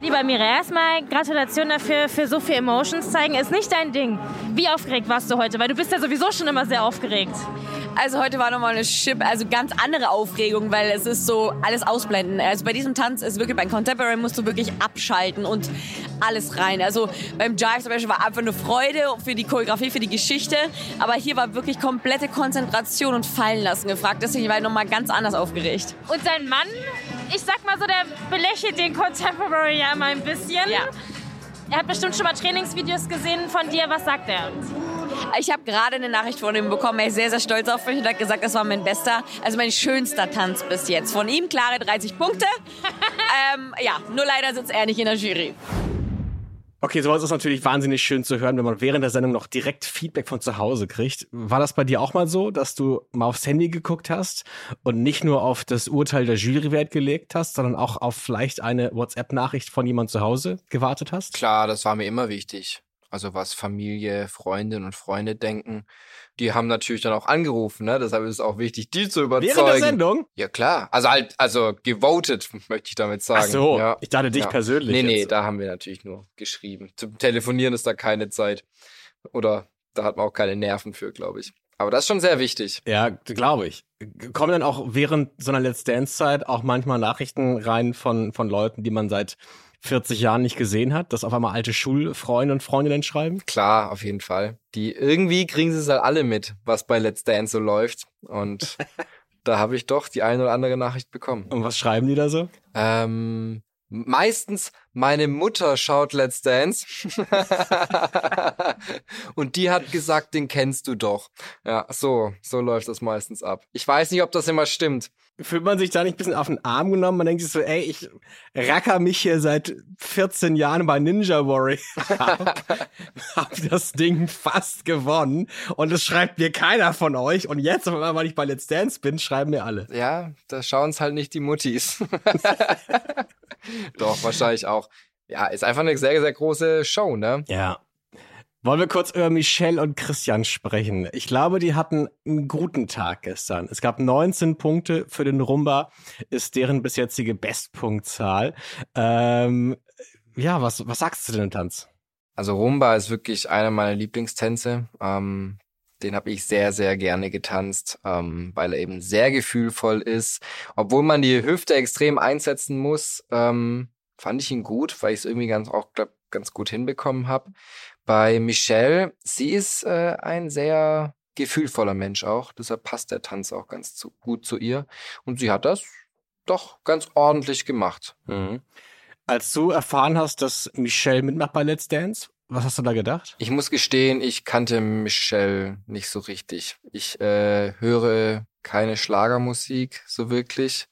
Speaker 4: Lieber Mira, erstmal Gratulation dafür, für so viel Emotions zeigen. Ist nicht dein Ding. Wie aufgeregt warst du heute? Weil du bist ja sowieso schon immer sehr aufgeregt.
Speaker 6: Also heute war nochmal eine Chip, also ganz andere Aufregung, weil es ist so alles ausblenden. Also bei diesem Tanz ist wirklich, beim Contemporary musst du wirklich abschalten und alles rein. Also beim Jive zum Beispiel war einfach eine Freude für die Choreografie, für die Geschichte. Aber hier war wirklich komplette Konzentration und Fallen lassen gefragt. Deswegen war ich nochmal ganz anders aufgeregt.
Speaker 4: Und dein Mann, ich sag mal so, der belächelt den Contemporary ja immer ein bisschen.
Speaker 6: Ja.
Speaker 4: Er hat bestimmt schon mal Trainingsvideos gesehen von dir. Was sagt er?
Speaker 6: Ich habe gerade eine Nachricht von ihm bekommen. Er ist sehr, sehr stolz auf mich und hat gesagt, das war mein bester, also mein schönster Tanz bis jetzt. Von ihm klare 30 Punkte. [laughs] ähm, ja, nur leider sitzt er nicht in der Jury.
Speaker 2: Okay, sowas ist natürlich wahnsinnig schön zu hören, wenn man während der Sendung noch direkt Feedback von zu Hause kriegt. War das bei dir auch mal so, dass du mal aufs Handy geguckt hast und nicht nur auf das Urteil der Jury Wert gelegt hast, sondern auch auf vielleicht eine WhatsApp-Nachricht von jemand zu Hause gewartet hast?
Speaker 3: Klar, das war mir immer wichtig. Also was Familie, Freundinnen und Freunde denken, die haben natürlich dann auch angerufen, ne? Deshalb ist es auch wichtig, die zu überzeugen.
Speaker 2: Während der Sendung?
Speaker 3: Ja klar, also halt, also gewotet, [laughs] möchte ich damit sagen.
Speaker 2: Ach so,
Speaker 3: ja.
Speaker 2: ich dachte dich
Speaker 3: ja.
Speaker 2: persönlich.
Speaker 3: Nee, nee,
Speaker 2: jetzt.
Speaker 3: da haben wir natürlich nur geschrieben. Zum Telefonieren ist da keine Zeit. Oder da hat man auch keine Nerven für, glaube ich. Aber das ist schon sehr wichtig.
Speaker 2: Ja, glaube ich. Kommen dann auch während so einer Let's Dance-Zeit auch manchmal Nachrichten rein von, von Leuten, die man seit 40 Jahren nicht gesehen hat, dass auf einmal alte Schulfreunde und Freundinnen schreiben?
Speaker 3: Klar, auf jeden Fall. Die irgendwie kriegen sie es halt alle mit, was bei Let's Dance so läuft. Und [laughs] da habe ich doch die eine oder andere Nachricht bekommen.
Speaker 2: Und was schreiben die da so?
Speaker 3: Ähm, meistens meine Mutter schaut Let's Dance. [laughs] und die hat gesagt, den kennst du doch. Ja, so, so läuft das meistens ab. Ich weiß nicht, ob das immer stimmt.
Speaker 2: Fühlt man sich da nicht ein bisschen auf den Arm genommen? Man denkt sich so, ey, ich racker mich hier seit 14 Jahren bei Ninja Warrior. [laughs] hab, hab das Ding fast gewonnen und es schreibt mir keiner von euch. Und jetzt, weil ich bei Let's Dance bin, schreiben mir alle.
Speaker 3: Ja, da schauen es halt nicht die Muttis. [laughs] Doch, wahrscheinlich auch. Ja, ist einfach eine sehr, sehr große Show, ne?
Speaker 2: Ja. Wollen wir kurz über Michelle und Christian sprechen? Ich glaube, die hatten einen guten Tag gestern. Es gab 19 Punkte für den Rumba, ist deren bis jetzige Bestpunktzahl. Ähm, ja, was, was sagst du denn Tanz?
Speaker 3: Also Rumba ist wirklich einer meiner Lieblingstänze. Ähm, den habe ich sehr, sehr gerne getanzt, ähm, weil er eben sehr gefühlvoll ist. Obwohl man die Hüfte extrem einsetzen muss, ähm, fand ich ihn gut, weil ich es irgendwie ganz auch glaub, ganz gut hinbekommen habe. Bei Michelle, sie ist äh, ein sehr gefühlvoller Mensch auch, deshalb passt der Tanz auch ganz zu, gut zu ihr. Und sie hat das doch ganz ordentlich gemacht.
Speaker 2: Mhm. Als du erfahren hast, dass Michelle mitmacht bei Let's Dance, was hast du da gedacht?
Speaker 3: Ich muss gestehen, ich kannte Michelle nicht so richtig. Ich äh, höre keine Schlagermusik so wirklich.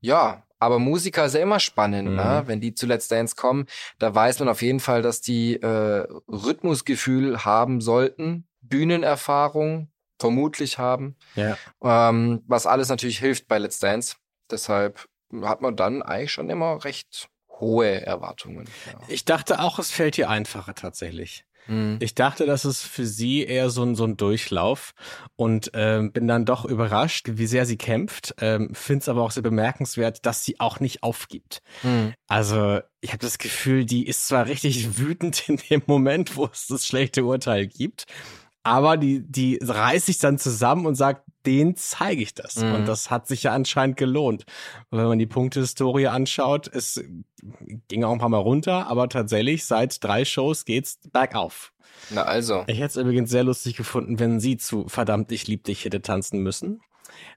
Speaker 3: Ja, aber Musiker ist ja immer spannend,
Speaker 2: Mhm.
Speaker 3: ne? wenn die zu Let's Dance kommen. Da weiß man auf jeden Fall, dass die äh, Rhythmusgefühl haben sollten, Bühnenerfahrung vermutlich haben,
Speaker 2: Ja.
Speaker 3: ähm, was alles natürlich hilft bei Let's Dance. Deshalb hat man dann eigentlich schon immer recht hohe Erwartungen. Ja.
Speaker 2: Ich dachte auch, es fällt ihr einfacher tatsächlich.
Speaker 3: Hm.
Speaker 2: Ich dachte, das ist für sie eher so ein, so ein Durchlauf und ähm, bin dann doch überrascht, wie sehr sie kämpft. Ähm, Finde es aber auch sehr bemerkenswert, dass sie auch nicht aufgibt.
Speaker 3: Hm.
Speaker 2: Also ich habe das Gefühl, die ist zwar richtig wütend in dem Moment, wo es das schlechte Urteil gibt, aber die, die reißt sich dann zusammen und sagt, den zeige ich das.
Speaker 3: Mhm.
Speaker 2: Und das hat sich ja anscheinend gelohnt. Und wenn man die Punktehistorie anschaut, es ging auch ein paar Mal runter, aber tatsächlich seit drei Shows geht's bergauf.
Speaker 3: Na also.
Speaker 2: Ich hätte es übrigens sehr lustig gefunden, wenn sie zu verdammt ich lieb dich hätte tanzen müssen.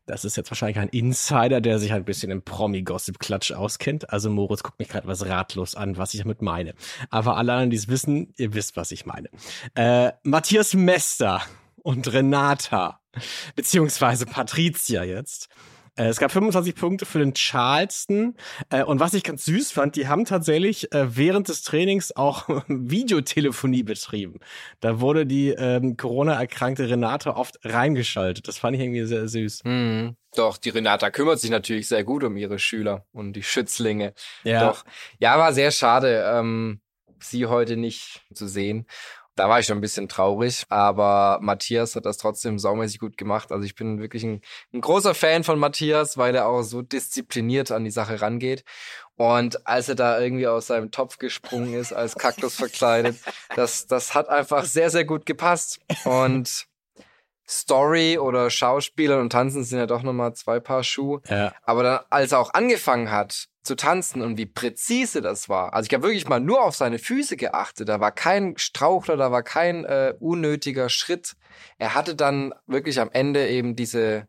Speaker 2: Das ist jetzt wahrscheinlich ein Insider, der sich ein bisschen im Promi-Gossip-Klatsch auskennt. Also Moritz guckt mich gerade was ratlos an, was ich damit meine. Aber alle anderen, die es wissen, ihr wisst, was ich meine. Äh, Matthias Mester und Renata, beziehungsweise Patricia jetzt, es gab 25 Punkte für den Charleston. Äh, und was ich ganz süß fand, die haben tatsächlich äh, während des Trainings auch [laughs] Videotelefonie betrieben. Da wurde die ähm, Corona-erkrankte Renate oft reingeschaltet. Das fand ich irgendwie sehr süß.
Speaker 3: Mhm. Doch, die Renata kümmert sich natürlich sehr gut um ihre Schüler und die Schützlinge.
Speaker 2: Ja.
Speaker 3: Doch. Ja, war sehr schade, ähm, sie heute nicht zu sehen. Da war ich schon ein bisschen traurig, aber Matthias hat das trotzdem saumäßig gut gemacht. Also ich bin wirklich ein, ein großer Fan von Matthias, weil er auch so diszipliniert an die Sache rangeht. Und als er da irgendwie aus seinem Topf gesprungen ist, als Kaktus [laughs] verkleidet, das, das hat einfach sehr, sehr gut gepasst. Und Story oder Schauspieler und Tanzen sind ja doch nochmal zwei Paar Schuhe.
Speaker 2: Ja.
Speaker 3: Aber dann, als er auch angefangen hat zu tanzen und wie präzise das war, also ich habe wirklich mal nur auf seine Füße geachtet, da war kein Strauchler, da war kein äh, unnötiger Schritt. Er hatte dann wirklich am Ende eben diese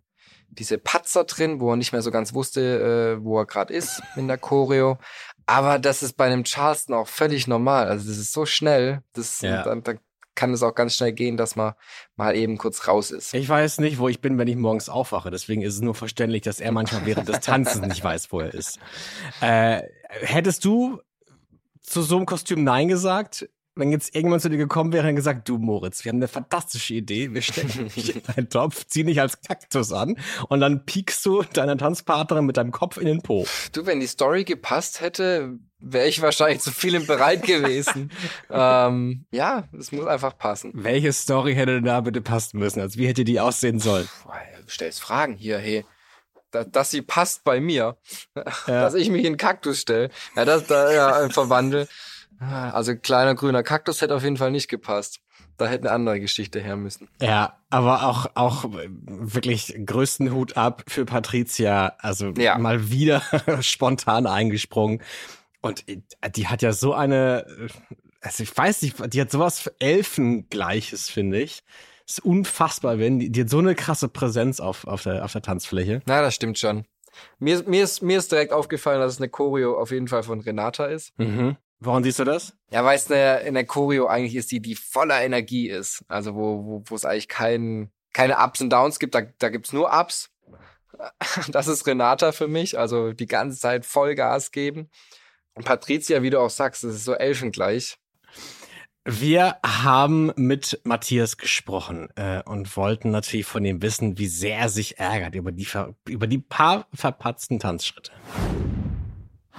Speaker 3: diese Patzer drin, wo er nicht mehr so ganz wusste, äh, wo er gerade ist in der Choreo. Aber das ist bei einem Charleston auch völlig normal. Also das ist so schnell, das
Speaker 2: Ja.
Speaker 3: dann, dann kann es auch ganz schnell gehen, dass man mal eben kurz raus ist.
Speaker 2: Ich weiß nicht, wo ich bin, wenn ich morgens aufwache. Deswegen ist es nur verständlich, dass er manchmal während des Tanzens nicht weiß, wo er ist. Äh, hättest du zu so einem Kostüm Nein gesagt? Wenn jetzt irgendjemand zu dir gekommen wäre und gesagt, du Moritz, wir haben eine fantastische Idee, wir stecken [laughs] dich in einen Topf, zieh dich als Kaktus an und dann piekst du deiner Tanzpartnerin mit deinem Kopf in den Po.
Speaker 3: Du, wenn die Story gepasst hätte, wäre ich wahrscheinlich zu vielem bereit gewesen. [laughs] ähm, ja, es muss einfach passen.
Speaker 2: Welche Story hätte denn da bitte passen müssen? Also wie hätte die aussehen sollen?
Speaker 3: Du stellst Fragen hier, hey. Da, dass sie passt bei mir. [laughs] Dass ich mich in Kaktus stelle. Ja, das da ja verwandle. Also kleiner grüner Kaktus hätte auf jeden Fall nicht gepasst. Da hätte eine andere Geschichte her müssen.
Speaker 2: Ja, aber auch, auch wirklich größten Hut ab für Patricia. Also
Speaker 3: Ja.
Speaker 2: mal wieder [laughs] spontan eingesprungen. Und die hat ja so eine, also ich weiß nicht, die hat sowas Elfengleiches, finde ich. ist unfassbar, wenn die, die hat so eine krasse Präsenz auf, auf, der, auf der Tanzfläche.
Speaker 3: Na, das stimmt schon. Mir, mir, ist, mir ist direkt aufgefallen, dass es eine Choreo auf jeden Fall von Renata ist.
Speaker 2: Mhm. Woran siehst du das?
Speaker 3: Ja, weil es eine, in der Choreo eigentlich ist, die, die voller Energie ist. Also wo, wo, wo es eigentlich kein, keine Ups und Downs gibt, da, da gibt's nur Ups. [laughs] Das ist Renata für mich, also die ganze Zeit Vollgas geben. Patricia, wie du auch sagst, das ist so elfengleich.
Speaker 2: Wir haben mit Matthias gesprochen äh, und wollten natürlich von ihm wissen, wie sehr er sich ärgert über die, ver über die paar verpatzten Tanzschritte.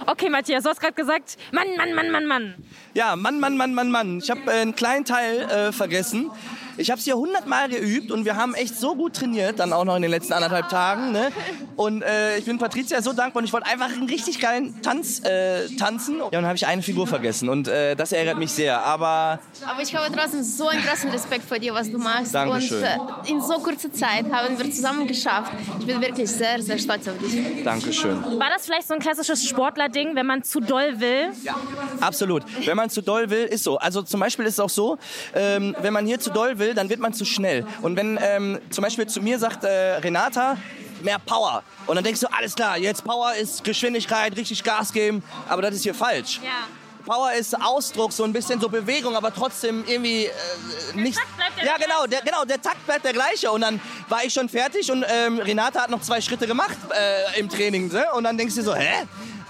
Speaker 4: Okay, Matthias, du hast gerade gesagt, Mann, Mann, Mann, Mann, Mann.
Speaker 7: Ja, Mann, Mann, Mann, Mann, Mann. Ich habe äh, einen kleinen Teil äh, vergessen. Ich habe es hier hundertmal geübt und wir haben echt so gut trainiert, dann auch noch in den letzten anderthalb Tagen. Ne? Und äh, ich bin Patricia so dankbar und ich wollte einfach einen richtig geilen Tanz äh, tanzen. Ja, und dann habe ich eine Figur vergessen und äh, das ärgert mich sehr. Aber
Speaker 8: Aber ich habe trotzdem so einen großen Respekt vor dir, was du machst.
Speaker 7: Dankeschön.
Speaker 8: Und äh, in so kurzer Zeit haben wir zusammen geschafft. Ich bin wirklich sehr, sehr stolz auf dich.
Speaker 7: Dankeschön.
Speaker 4: War das vielleicht so ein klassisches Sportler-Ding, wenn man zu doll will?
Speaker 7: Absolut. Wenn man zu doll will, ist so. Also zum Beispiel ist es auch so, ähm, wenn man hier zu doll will, dann wird man zu schnell. Und wenn ähm, zum Beispiel zu mir sagt äh, Renata, mehr Power. Und dann denkst du, alles klar, jetzt Power ist Geschwindigkeit, richtig Gas geben. Aber das ist hier falsch.
Speaker 4: Ja.
Speaker 7: Power ist Ausdruck, so ein bisschen so Bewegung, aber trotzdem irgendwie äh, nicht.
Speaker 4: Takt bleibt der
Speaker 7: ja, genau, der, genau, der Takt bleibt der gleiche. Und dann war ich schon fertig und ähm, Renata hat noch zwei Schritte gemacht äh, im Training. Ne? Und dann denkst du so, hä?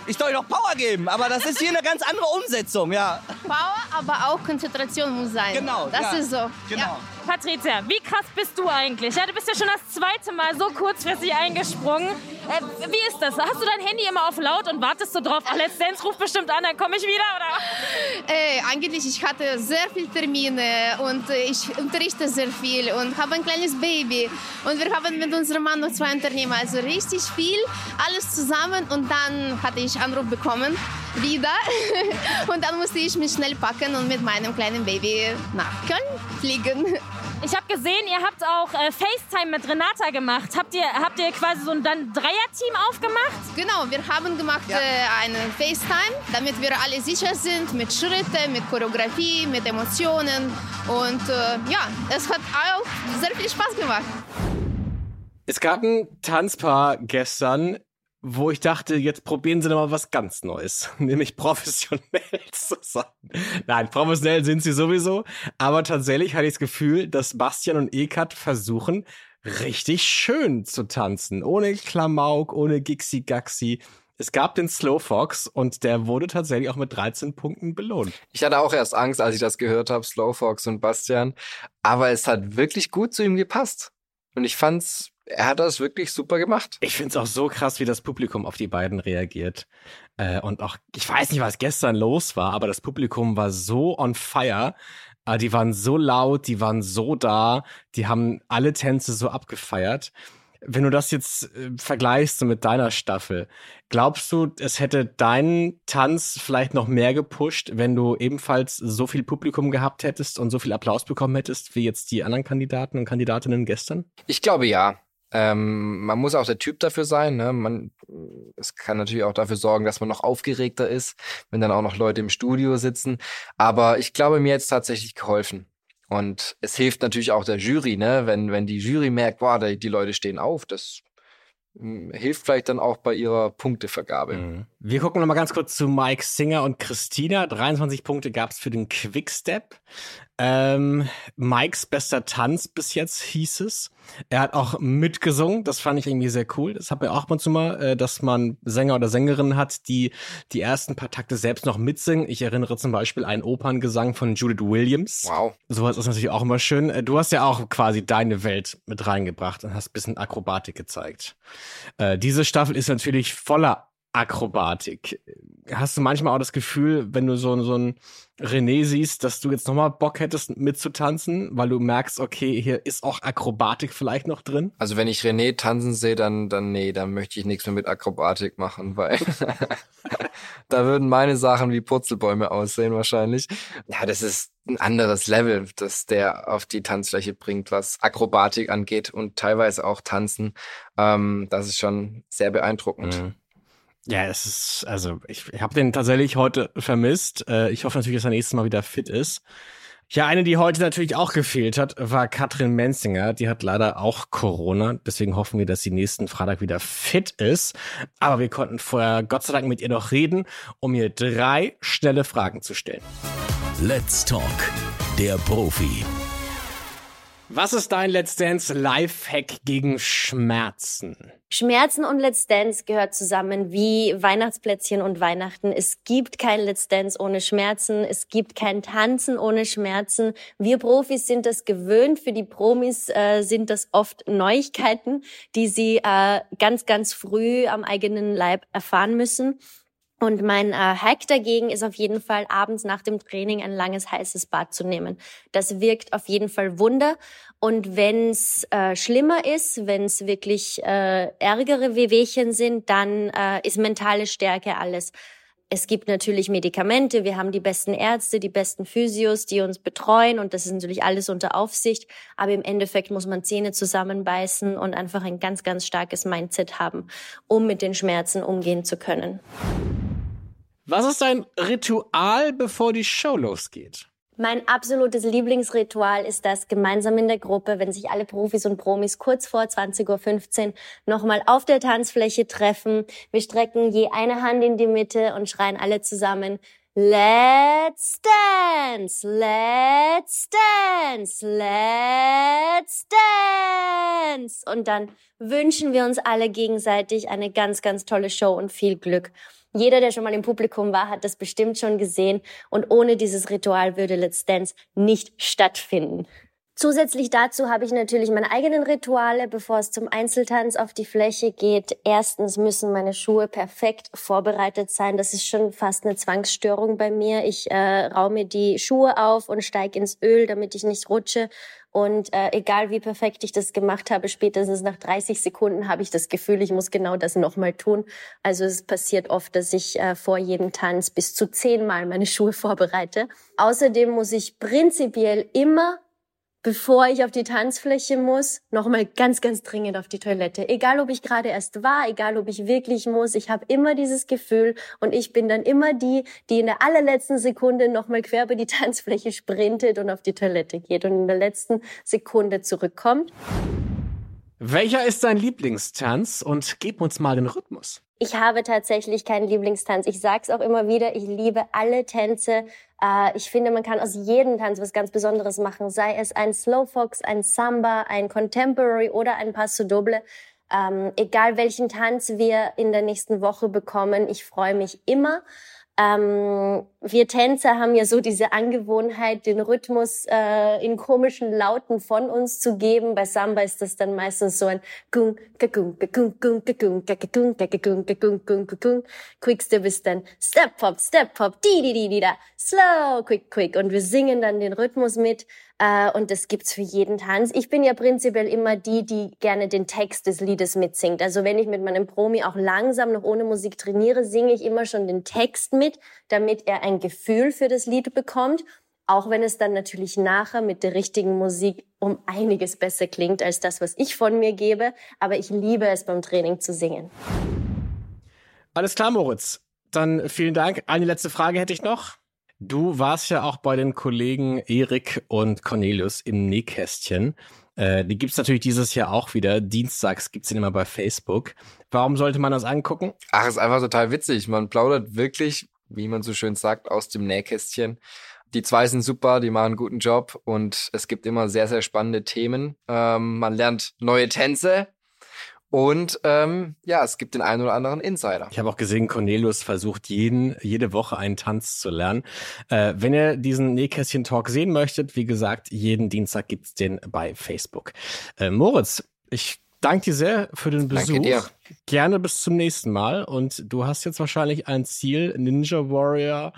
Speaker 7: Ich soll doch Power geben, aber das ist hier eine ganz andere Umsetzung, ja.
Speaker 8: Power, aber auch Konzentration muss sein.
Speaker 7: Genau,
Speaker 8: Das
Speaker 7: ja.
Speaker 8: ist so.
Speaker 7: Genau.
Speaker 8: Ja.
Speaker 4: Patricia, wie krass bist du eigentlich? Ja, du bist ja schon das zweite Mal so kurzfristig eingesprungen. Äh, wie ist das? Hast du dein Handy immer auf laut und wartest so drauf, ach, Dance ruft bestimmt an, dann komme ich wieder, oder?
Speaker 8: Äh, eigentlich, ich hatte sehr viele Termine und äh, ich unterrichte sehr viel und habe ein kleines Baby. Und wir haben mit unserem Mann noch zwei Unternehmen, also richtig viel, alles zusammen. Und dann hatte ich Anruf bekommen, wieder. [laughs] und dann musste ich mich schnell packen und mit meinem kleinen Baby nach Köln fliegen.
Speaker 4: Ich habe gesehen, ihr habt auch äh, FaceTime mit Renata gemacht. Habt ihr, habt ihr quasi so ein Dreier-Team aufgemacht?
Speaker 8: Genau, wir haben gemacht äh, einen FaceTime, damit wir alle sicher sind mit Schritten, mit Choreografie, mit Emotionen. Und äh, ja, es hat auch sehr viel Spaß gemacht.
Speaker 2: Es gab ein Tanzpaar gestern, wo ich dachte, jetzt probieren sie noch mal was ganz Neues, [laughs] nämlich professionell [laughs] zu sein. Nein, professionell sind sie sowieso, aber tatsächlich hatte ich das Gefühl, dass Bastian und Ekat versuchen, richtig schön zu tanzen. Ohne Klamauk, ohne Gixi-Gaxi. Es gab den Slow Fox und der wurde tatsächlich auch mit 13 Punkten belohnt.
Speaker 3: Ich hatte auch erst Angst, als ich das gehört habe, Slow Fox und Bastian. Aber es hat wirklich gut zu ihm gepasst. Und ich fand's, er hat das wirklich super gemacht.
Speaker 2: Ich find's auch so krass, wie das Publikum auf die beiden reagiert. Äh, und auch, ich weiß nicht, was gestern los war, aber das Publikum war so on fire. Äh, die waren so laut, die waren so da, die haben alle Tänze so abgefeiert. Wenn du das jetzt äh, vergleichst mit deiner Staffel, glaubst du, es hätte deinen Tanz vielleicht noch mehr gepusht, wenn du ebenfalls so viel Publikum gehabt hättest und so viel Applaus bekommen hättest, wie jetzt die anderen Kandidaten und Kandidatinnen gestern?
Speaker 3: Ich glaube ja. Ähm, man muss auch der Typ dafür sein. Ne? Man, es kann natürlich auch dafür sorgen, dass man noch aufgeregter ist, wenn dann auch noch Leute im Studio sitzen. Aber ich glaube, mir jetzt tatsächlich geholfen. Und es hilft natürlich auch der Jury, ne? Wenn, wenn die Jury merkt, boah, die, die Leute stehen auf, das hilft vielleicht dann auch bei ihrer Punktevergabe.
Speaker 2: Mhm. Wir gucken noch mal ganz kurz zu Mike Singer und Christina. 23 Punkte gab es für den Quickstep. Ähm, Mikes bester Tanz bis jetzt hieß es. Er hat auch mitgesungen, das fand ich irgendwie sehr cool. Das hat mir auch mal zu mal, äh, dass man Sänger oder Sängerinnen hat, die die ersten paar Takte selbst noch mitsingen. Ich erinnere zum Beispiel einen Operngesang von Judith Williams.
Speaker 3: Wow.
Speaker 2: Sowas ist natürlich auch immer schön. Äh, Du hast ja auch quasi deine Welt mit reingebracht und hast ein bisschen Akrobatik gezeigt. Äh, diese Staffel ist natürlich voller Akrobatik. Hast du manchmal auch das Gefühl, wenn du so, so ein René siehst, dass du jetzt nochmal Bock hättest mitzutanzen, weil du merkst, okay, hier ist auch Akrobatik vielleicht noch drin?
Speaker 3: Also wenn ich René tanzen sehe, dann, dann nee, dann möchte ich nichts mehr mit Akrobatik machen, weil [laughs] da würden meine Sachen wie Purzelbäume aussehen wahrscheinlich. Ja, das ist ein anderes Level, das der auf die Tanzfläche bringt, was Akrobatik angeht und teilweise auch Tanzen. Ähm, das ist schon sehr beeindruckend.
Speaker 2: Mhm. Ja, es ist, also ich, habe den tatsächlich heute vermisst. Äh, ich hoffe natürlich, dass er nächstes Mal wieder fit ist. Ja, eine, die heute natürlich auch gefehlt hat, war Katrin Menzinger. Die hat leider auch Corona. Deswegen hoffen wir, dass sie nächsten Freitag wieder fit ist. Aber wir konnten vorher Gott sei Dank mit ihr noch reden, um ihr drei schnelle Fragen zu stellen.
Speaker 1: Let's Talk, der Profi.
Speaker 2: Was ist dein Let's Dance Lifehack gegen Schmerzen?
Speaker 9: Schmerzen und Let's Dance gehört zusammen wie Weihnachtsplätzchen und Weihnachten. Es gibt kein Let's Dance ohne Schmerzen. Es gibt kein Tanzen ohne Schmerzen. Wir Profis sind das gewöhnt. Für die Promis äh, sind das oft Neuigkeiten, die sie äh, ganz, ganz früh am eigenen Leib erfahren müssen. Und mein äh, Hack dagegen ist auf jeden Fall, abends nach dem Training ein langes heißes Bad zu nehmen. Das wirkt auf jeden Fall Wunder. Und wenn es äh, schlimmer ist, wenn es wirklich äh, ärgere Wehwehchen sind, dann äh, ist mentale Stärke alles. Es gibt natürlich Medikamente, wir haben die besten Ärzte, die besten Physios, die uns betreuen und das ist natürlich alles unter Aufsicht. Aber im Endeffekt muss man Zähne zusammenbeißen und einfach ein ganz, ganz starkes Mindset haben, um mit den Schmerzen umgehen zu können.
Speaker 2: Was ist dein Ritual, bevor die Show losgeht?
Speaker 9: Mein absolutes Lieblingsritual ist das gemeinsam in der Gruppe, wenn sich alle Profis und Promis kurz vor 20.15 Uhr nochmal auf der Tanzfläche treffen. Wir strecken je eine Hand in die Mitte und schreien alle zusammen Let's dance, let's dance, let's dance. Und dann wünschen wir uns alle gegenseitig eine ganz, ganz tolle Show und viel Glück. Jeder, der schon mal im Publikum war, hat das bestimmt schon gesehen. Und ohne dieses Ritual würde Let's Dance nicht stattfinden. Zusätzlich dazu habe ich natürlich meine eigenen Rituale, bevor es zum Einzeltanz auf die Fläche geht. Erstens müssen meine Schuhe perfekt vorbereitet sein. Das ist schon fast eine Zwangsstörung bei mir. Ich äh, raume die Schuhe auf und steige ins Öl, damit ich nicht rutsche. Und äh, egal wie perfekt ich das gemacht habe, spätestens nach 30 Sekunden habe ich das Gefühl, ich muss genau das nochmal tun. Also es passiert oft, dass ich äh, vor jedem Tanz bis zu zehnmal meine Schuhe vorbereite. Außerdem muss ich prinzipiell immer bevor ich auf die Tanzfläche muss, nochmal ganz, ganz dringend auf die Toilette. Egal, ob ich gerade erst war, egal, ob ich wirklich muss, ich habe immer dieses Gefühl und ich bin dann immer die, die in der allerletzten Sekunde nochmal quer über die [laughs] Tanzfläche sprintet und auf die Toilette geht und in der letzten Sekunde zurückkommt.
Speaker 2: Welcher ist dein Lieblingstanz und gib uns mal den Rhythmus?
Speaker 9: Ich habe tatsächlich keinen Lieblingstanz. Ich sag's auch immer wieder, ich liebe alle Tänze. Äh, ich finde, man kann aus jedem Tanz was ganz Besonderes machen, sei es ein Slowfox, ein Samba, ein Contemporary oder ein Passo Doble. Ähm, egal welchen Tanz wir in der nächsten Woche bekommen, ich freue mich immer. Ähm, wir Tänzer haben ja so diese Angewohnheit, den Rhythmus äh, in komischen Lauten von uns zu geben. Bei Samba ist das dann meistens so ein Quickstep ist dann Step Pop, Step Pop, di di di di da, slow, quick quick. Und wir singen dann den Rhythmus mit. Äh, und das gibt's für jeden Tanz. Ich bin ja prinzipiell immer die, die gerne den Text des Liedes mitsingt. Also wenn ich mit meinem Promi auch langsam noch ohne Musik trainiere, singe ich immer schon den Text mit, damit er ein Gefühl für das Lied bekommt. Auch wenn es dann natürlich nachher mit der richtigen Musik um einiges besser klingt als das, was ich von mir gebe. Aber ich liebe es beim Training zu singen.
Speaker 2: Alles klar, Moritz. Dann vielen Dank. Eine letzte Frage hätte ich noch. Du warst ja auch bei den Kollegen Erik und Cornelius im Nähkästchen. Äh, die gibt's natürlich dieses Jahr auch wieder. Dienstags gibt's den immer bei Facebook. Warum sollte man das angucken?
Speaker 3: Ach, ist einfach total witzig. Man plaudert wirklich, wie man so schön sagt, aus dem Nähkästchen. Die zwei sind super, die machen einen guten Job und es gibt immer sehr, sehr spannende Themen. Ähm, man lernt neue Tänze, und ähm, ja, es gibt den einen oder anderen Insider.
Speaker 2: Ich habe auch gesehen, Cornelius versucht jeden, jede Woche einen Tanz zu lernen. Äh, wenn ihr diesen Nähkästchen-Talk sehen möchtet, wie gesagt, jeden Dienstag gibt's den bei Facebook. Äh, Moritz, ich danke dir sehr für den Besuch. Danke dir. Gerne bis zum nächsten Mal. Und du hast jetzt wahrscheinlich ein Ziel, Ninja Warrior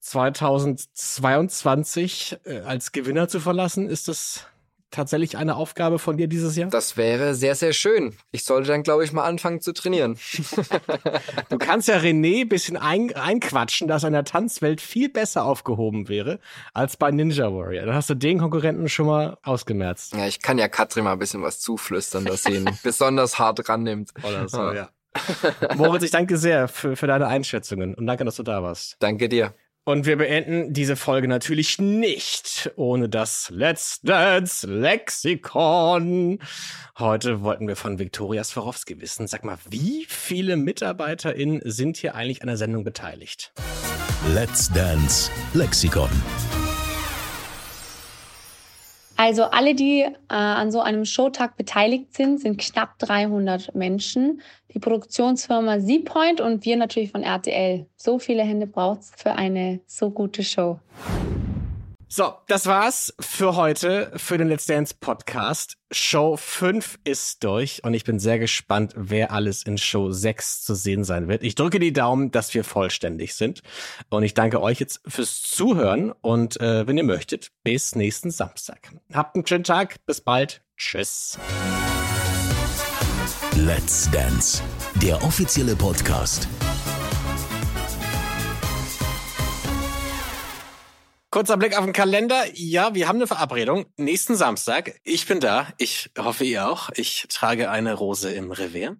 Speaker 2: 2022 äh, als Gewinner zu verlassen. Ist das tatsächlich eine Aufgabe von dir dieses Jahr?
Speaker 3: Das wäre sehr, sehr schön. Ich sollte dann, glaube ich, mal anfangen zu trainieren. [laughs]
Speaker 2: du kannst ja René ein bisschen ein, einquatschen, dass er in der Tanzwelt viel besser aufgehoben wäre als bei Ninja Warrior. Dann hast du den Konkurrenten schon mal ausgemerzt.
Speaker 3: Ja, ich kann ja Katrin mal ein bisschen was zuflüstern, dass sie ihn [laughs] besonders hart rannimmt.
Speaker 2: Oder so, ja. ja. Moritz, ich danke sehr für, für deine Einschätzungen und danke, dass du da warst.
Speaker 3: Danke dir.
Speaker 2: Und wir beenden diese Folge natürlich nicht ohne das Let's Dance Lexikon. Heute wollten wir von Viktoria Swarovski wissen. Sag mal, wie viele MitarbeiterInnen sind hier eigentlich an der Sendung beteiligt?
Speaker 1: Let's Dance Lexikon.
Speaker 10: Also alle, die äh, an so einem Showtag beteiligt sind, sind knapp 300 Menschen. Die Produktionsfirma Z-Point und wir natürlich von RTL. So viele Hände braucht es für eine so gute Show.
Speaker 2: So, das war's für heute, für den Let's Dance Podcast. Show 5 ist durch und ich bin sehr gespannt, wer alles in Show 6 zu sehen sein wird. Ich drücke die Daumen, dass wir vollständig sind. Und ich danke euch jetzt fürs Zuhören und äh, wenn ihr möchtet, bis nächsten Samstag. Habt einen schönen Tag, bis bald. Tschüss.
Speaker 1: Let's Dance, der offizielle Podcast
Speaker 2: Kurzer Blick auf den Kalender. Ja, wir haben eine Verabredung. Nächsten Samstag. Ich bin da. Ich hoffe, ihr auch. Ich trage eine Rose im Revier.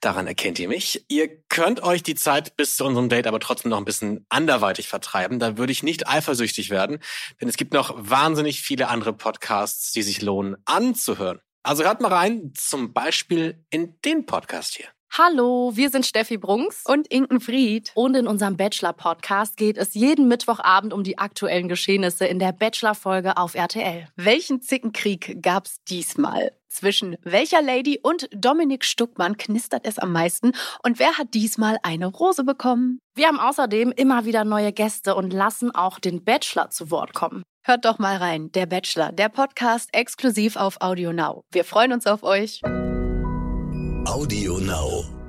Speaker 2: Daran erkennt ihr mich. Ihr könnt euch die Zeit bis zu unserem Date aber trotzdem noch ein bisschen anderweitig vertreiben. Da würde ich nicht eifersüchtig werden, denn es gibt noch wahnsinnig viele andere Podcasts, die sich lohnen anzuhören. Also hört mal rein, zum Beispiel in den Podcast hier.
Speaker 11: Hallo, wir sind Steffi Brunks
Speaker 6: und Inken Fried.
Speaker 11: Und in unserem Bachelor-Podcast geht es jeden Mittwochabend um die aktuellen Geschehnisse in der Bachelor-Folge auf RTL.
Speaker 6: Welchen Zickenkrieg gab's diesmal? Zwischen welcher Lady und Dominik Stuckmann knistert es am meisten? Und wer hat diesmal eine Rose bekommen?
Speaker 11: Wir haben außerdem immer wieder neue Gäste und lassen auch den Bachelor zu Wort kommen.
Speaker 6: Hört doch mal rein, der Bachelor, der Podcast exklusiv auf Audio Now. Wir freuen uns auf euch.
Speaker 1: Audio Now.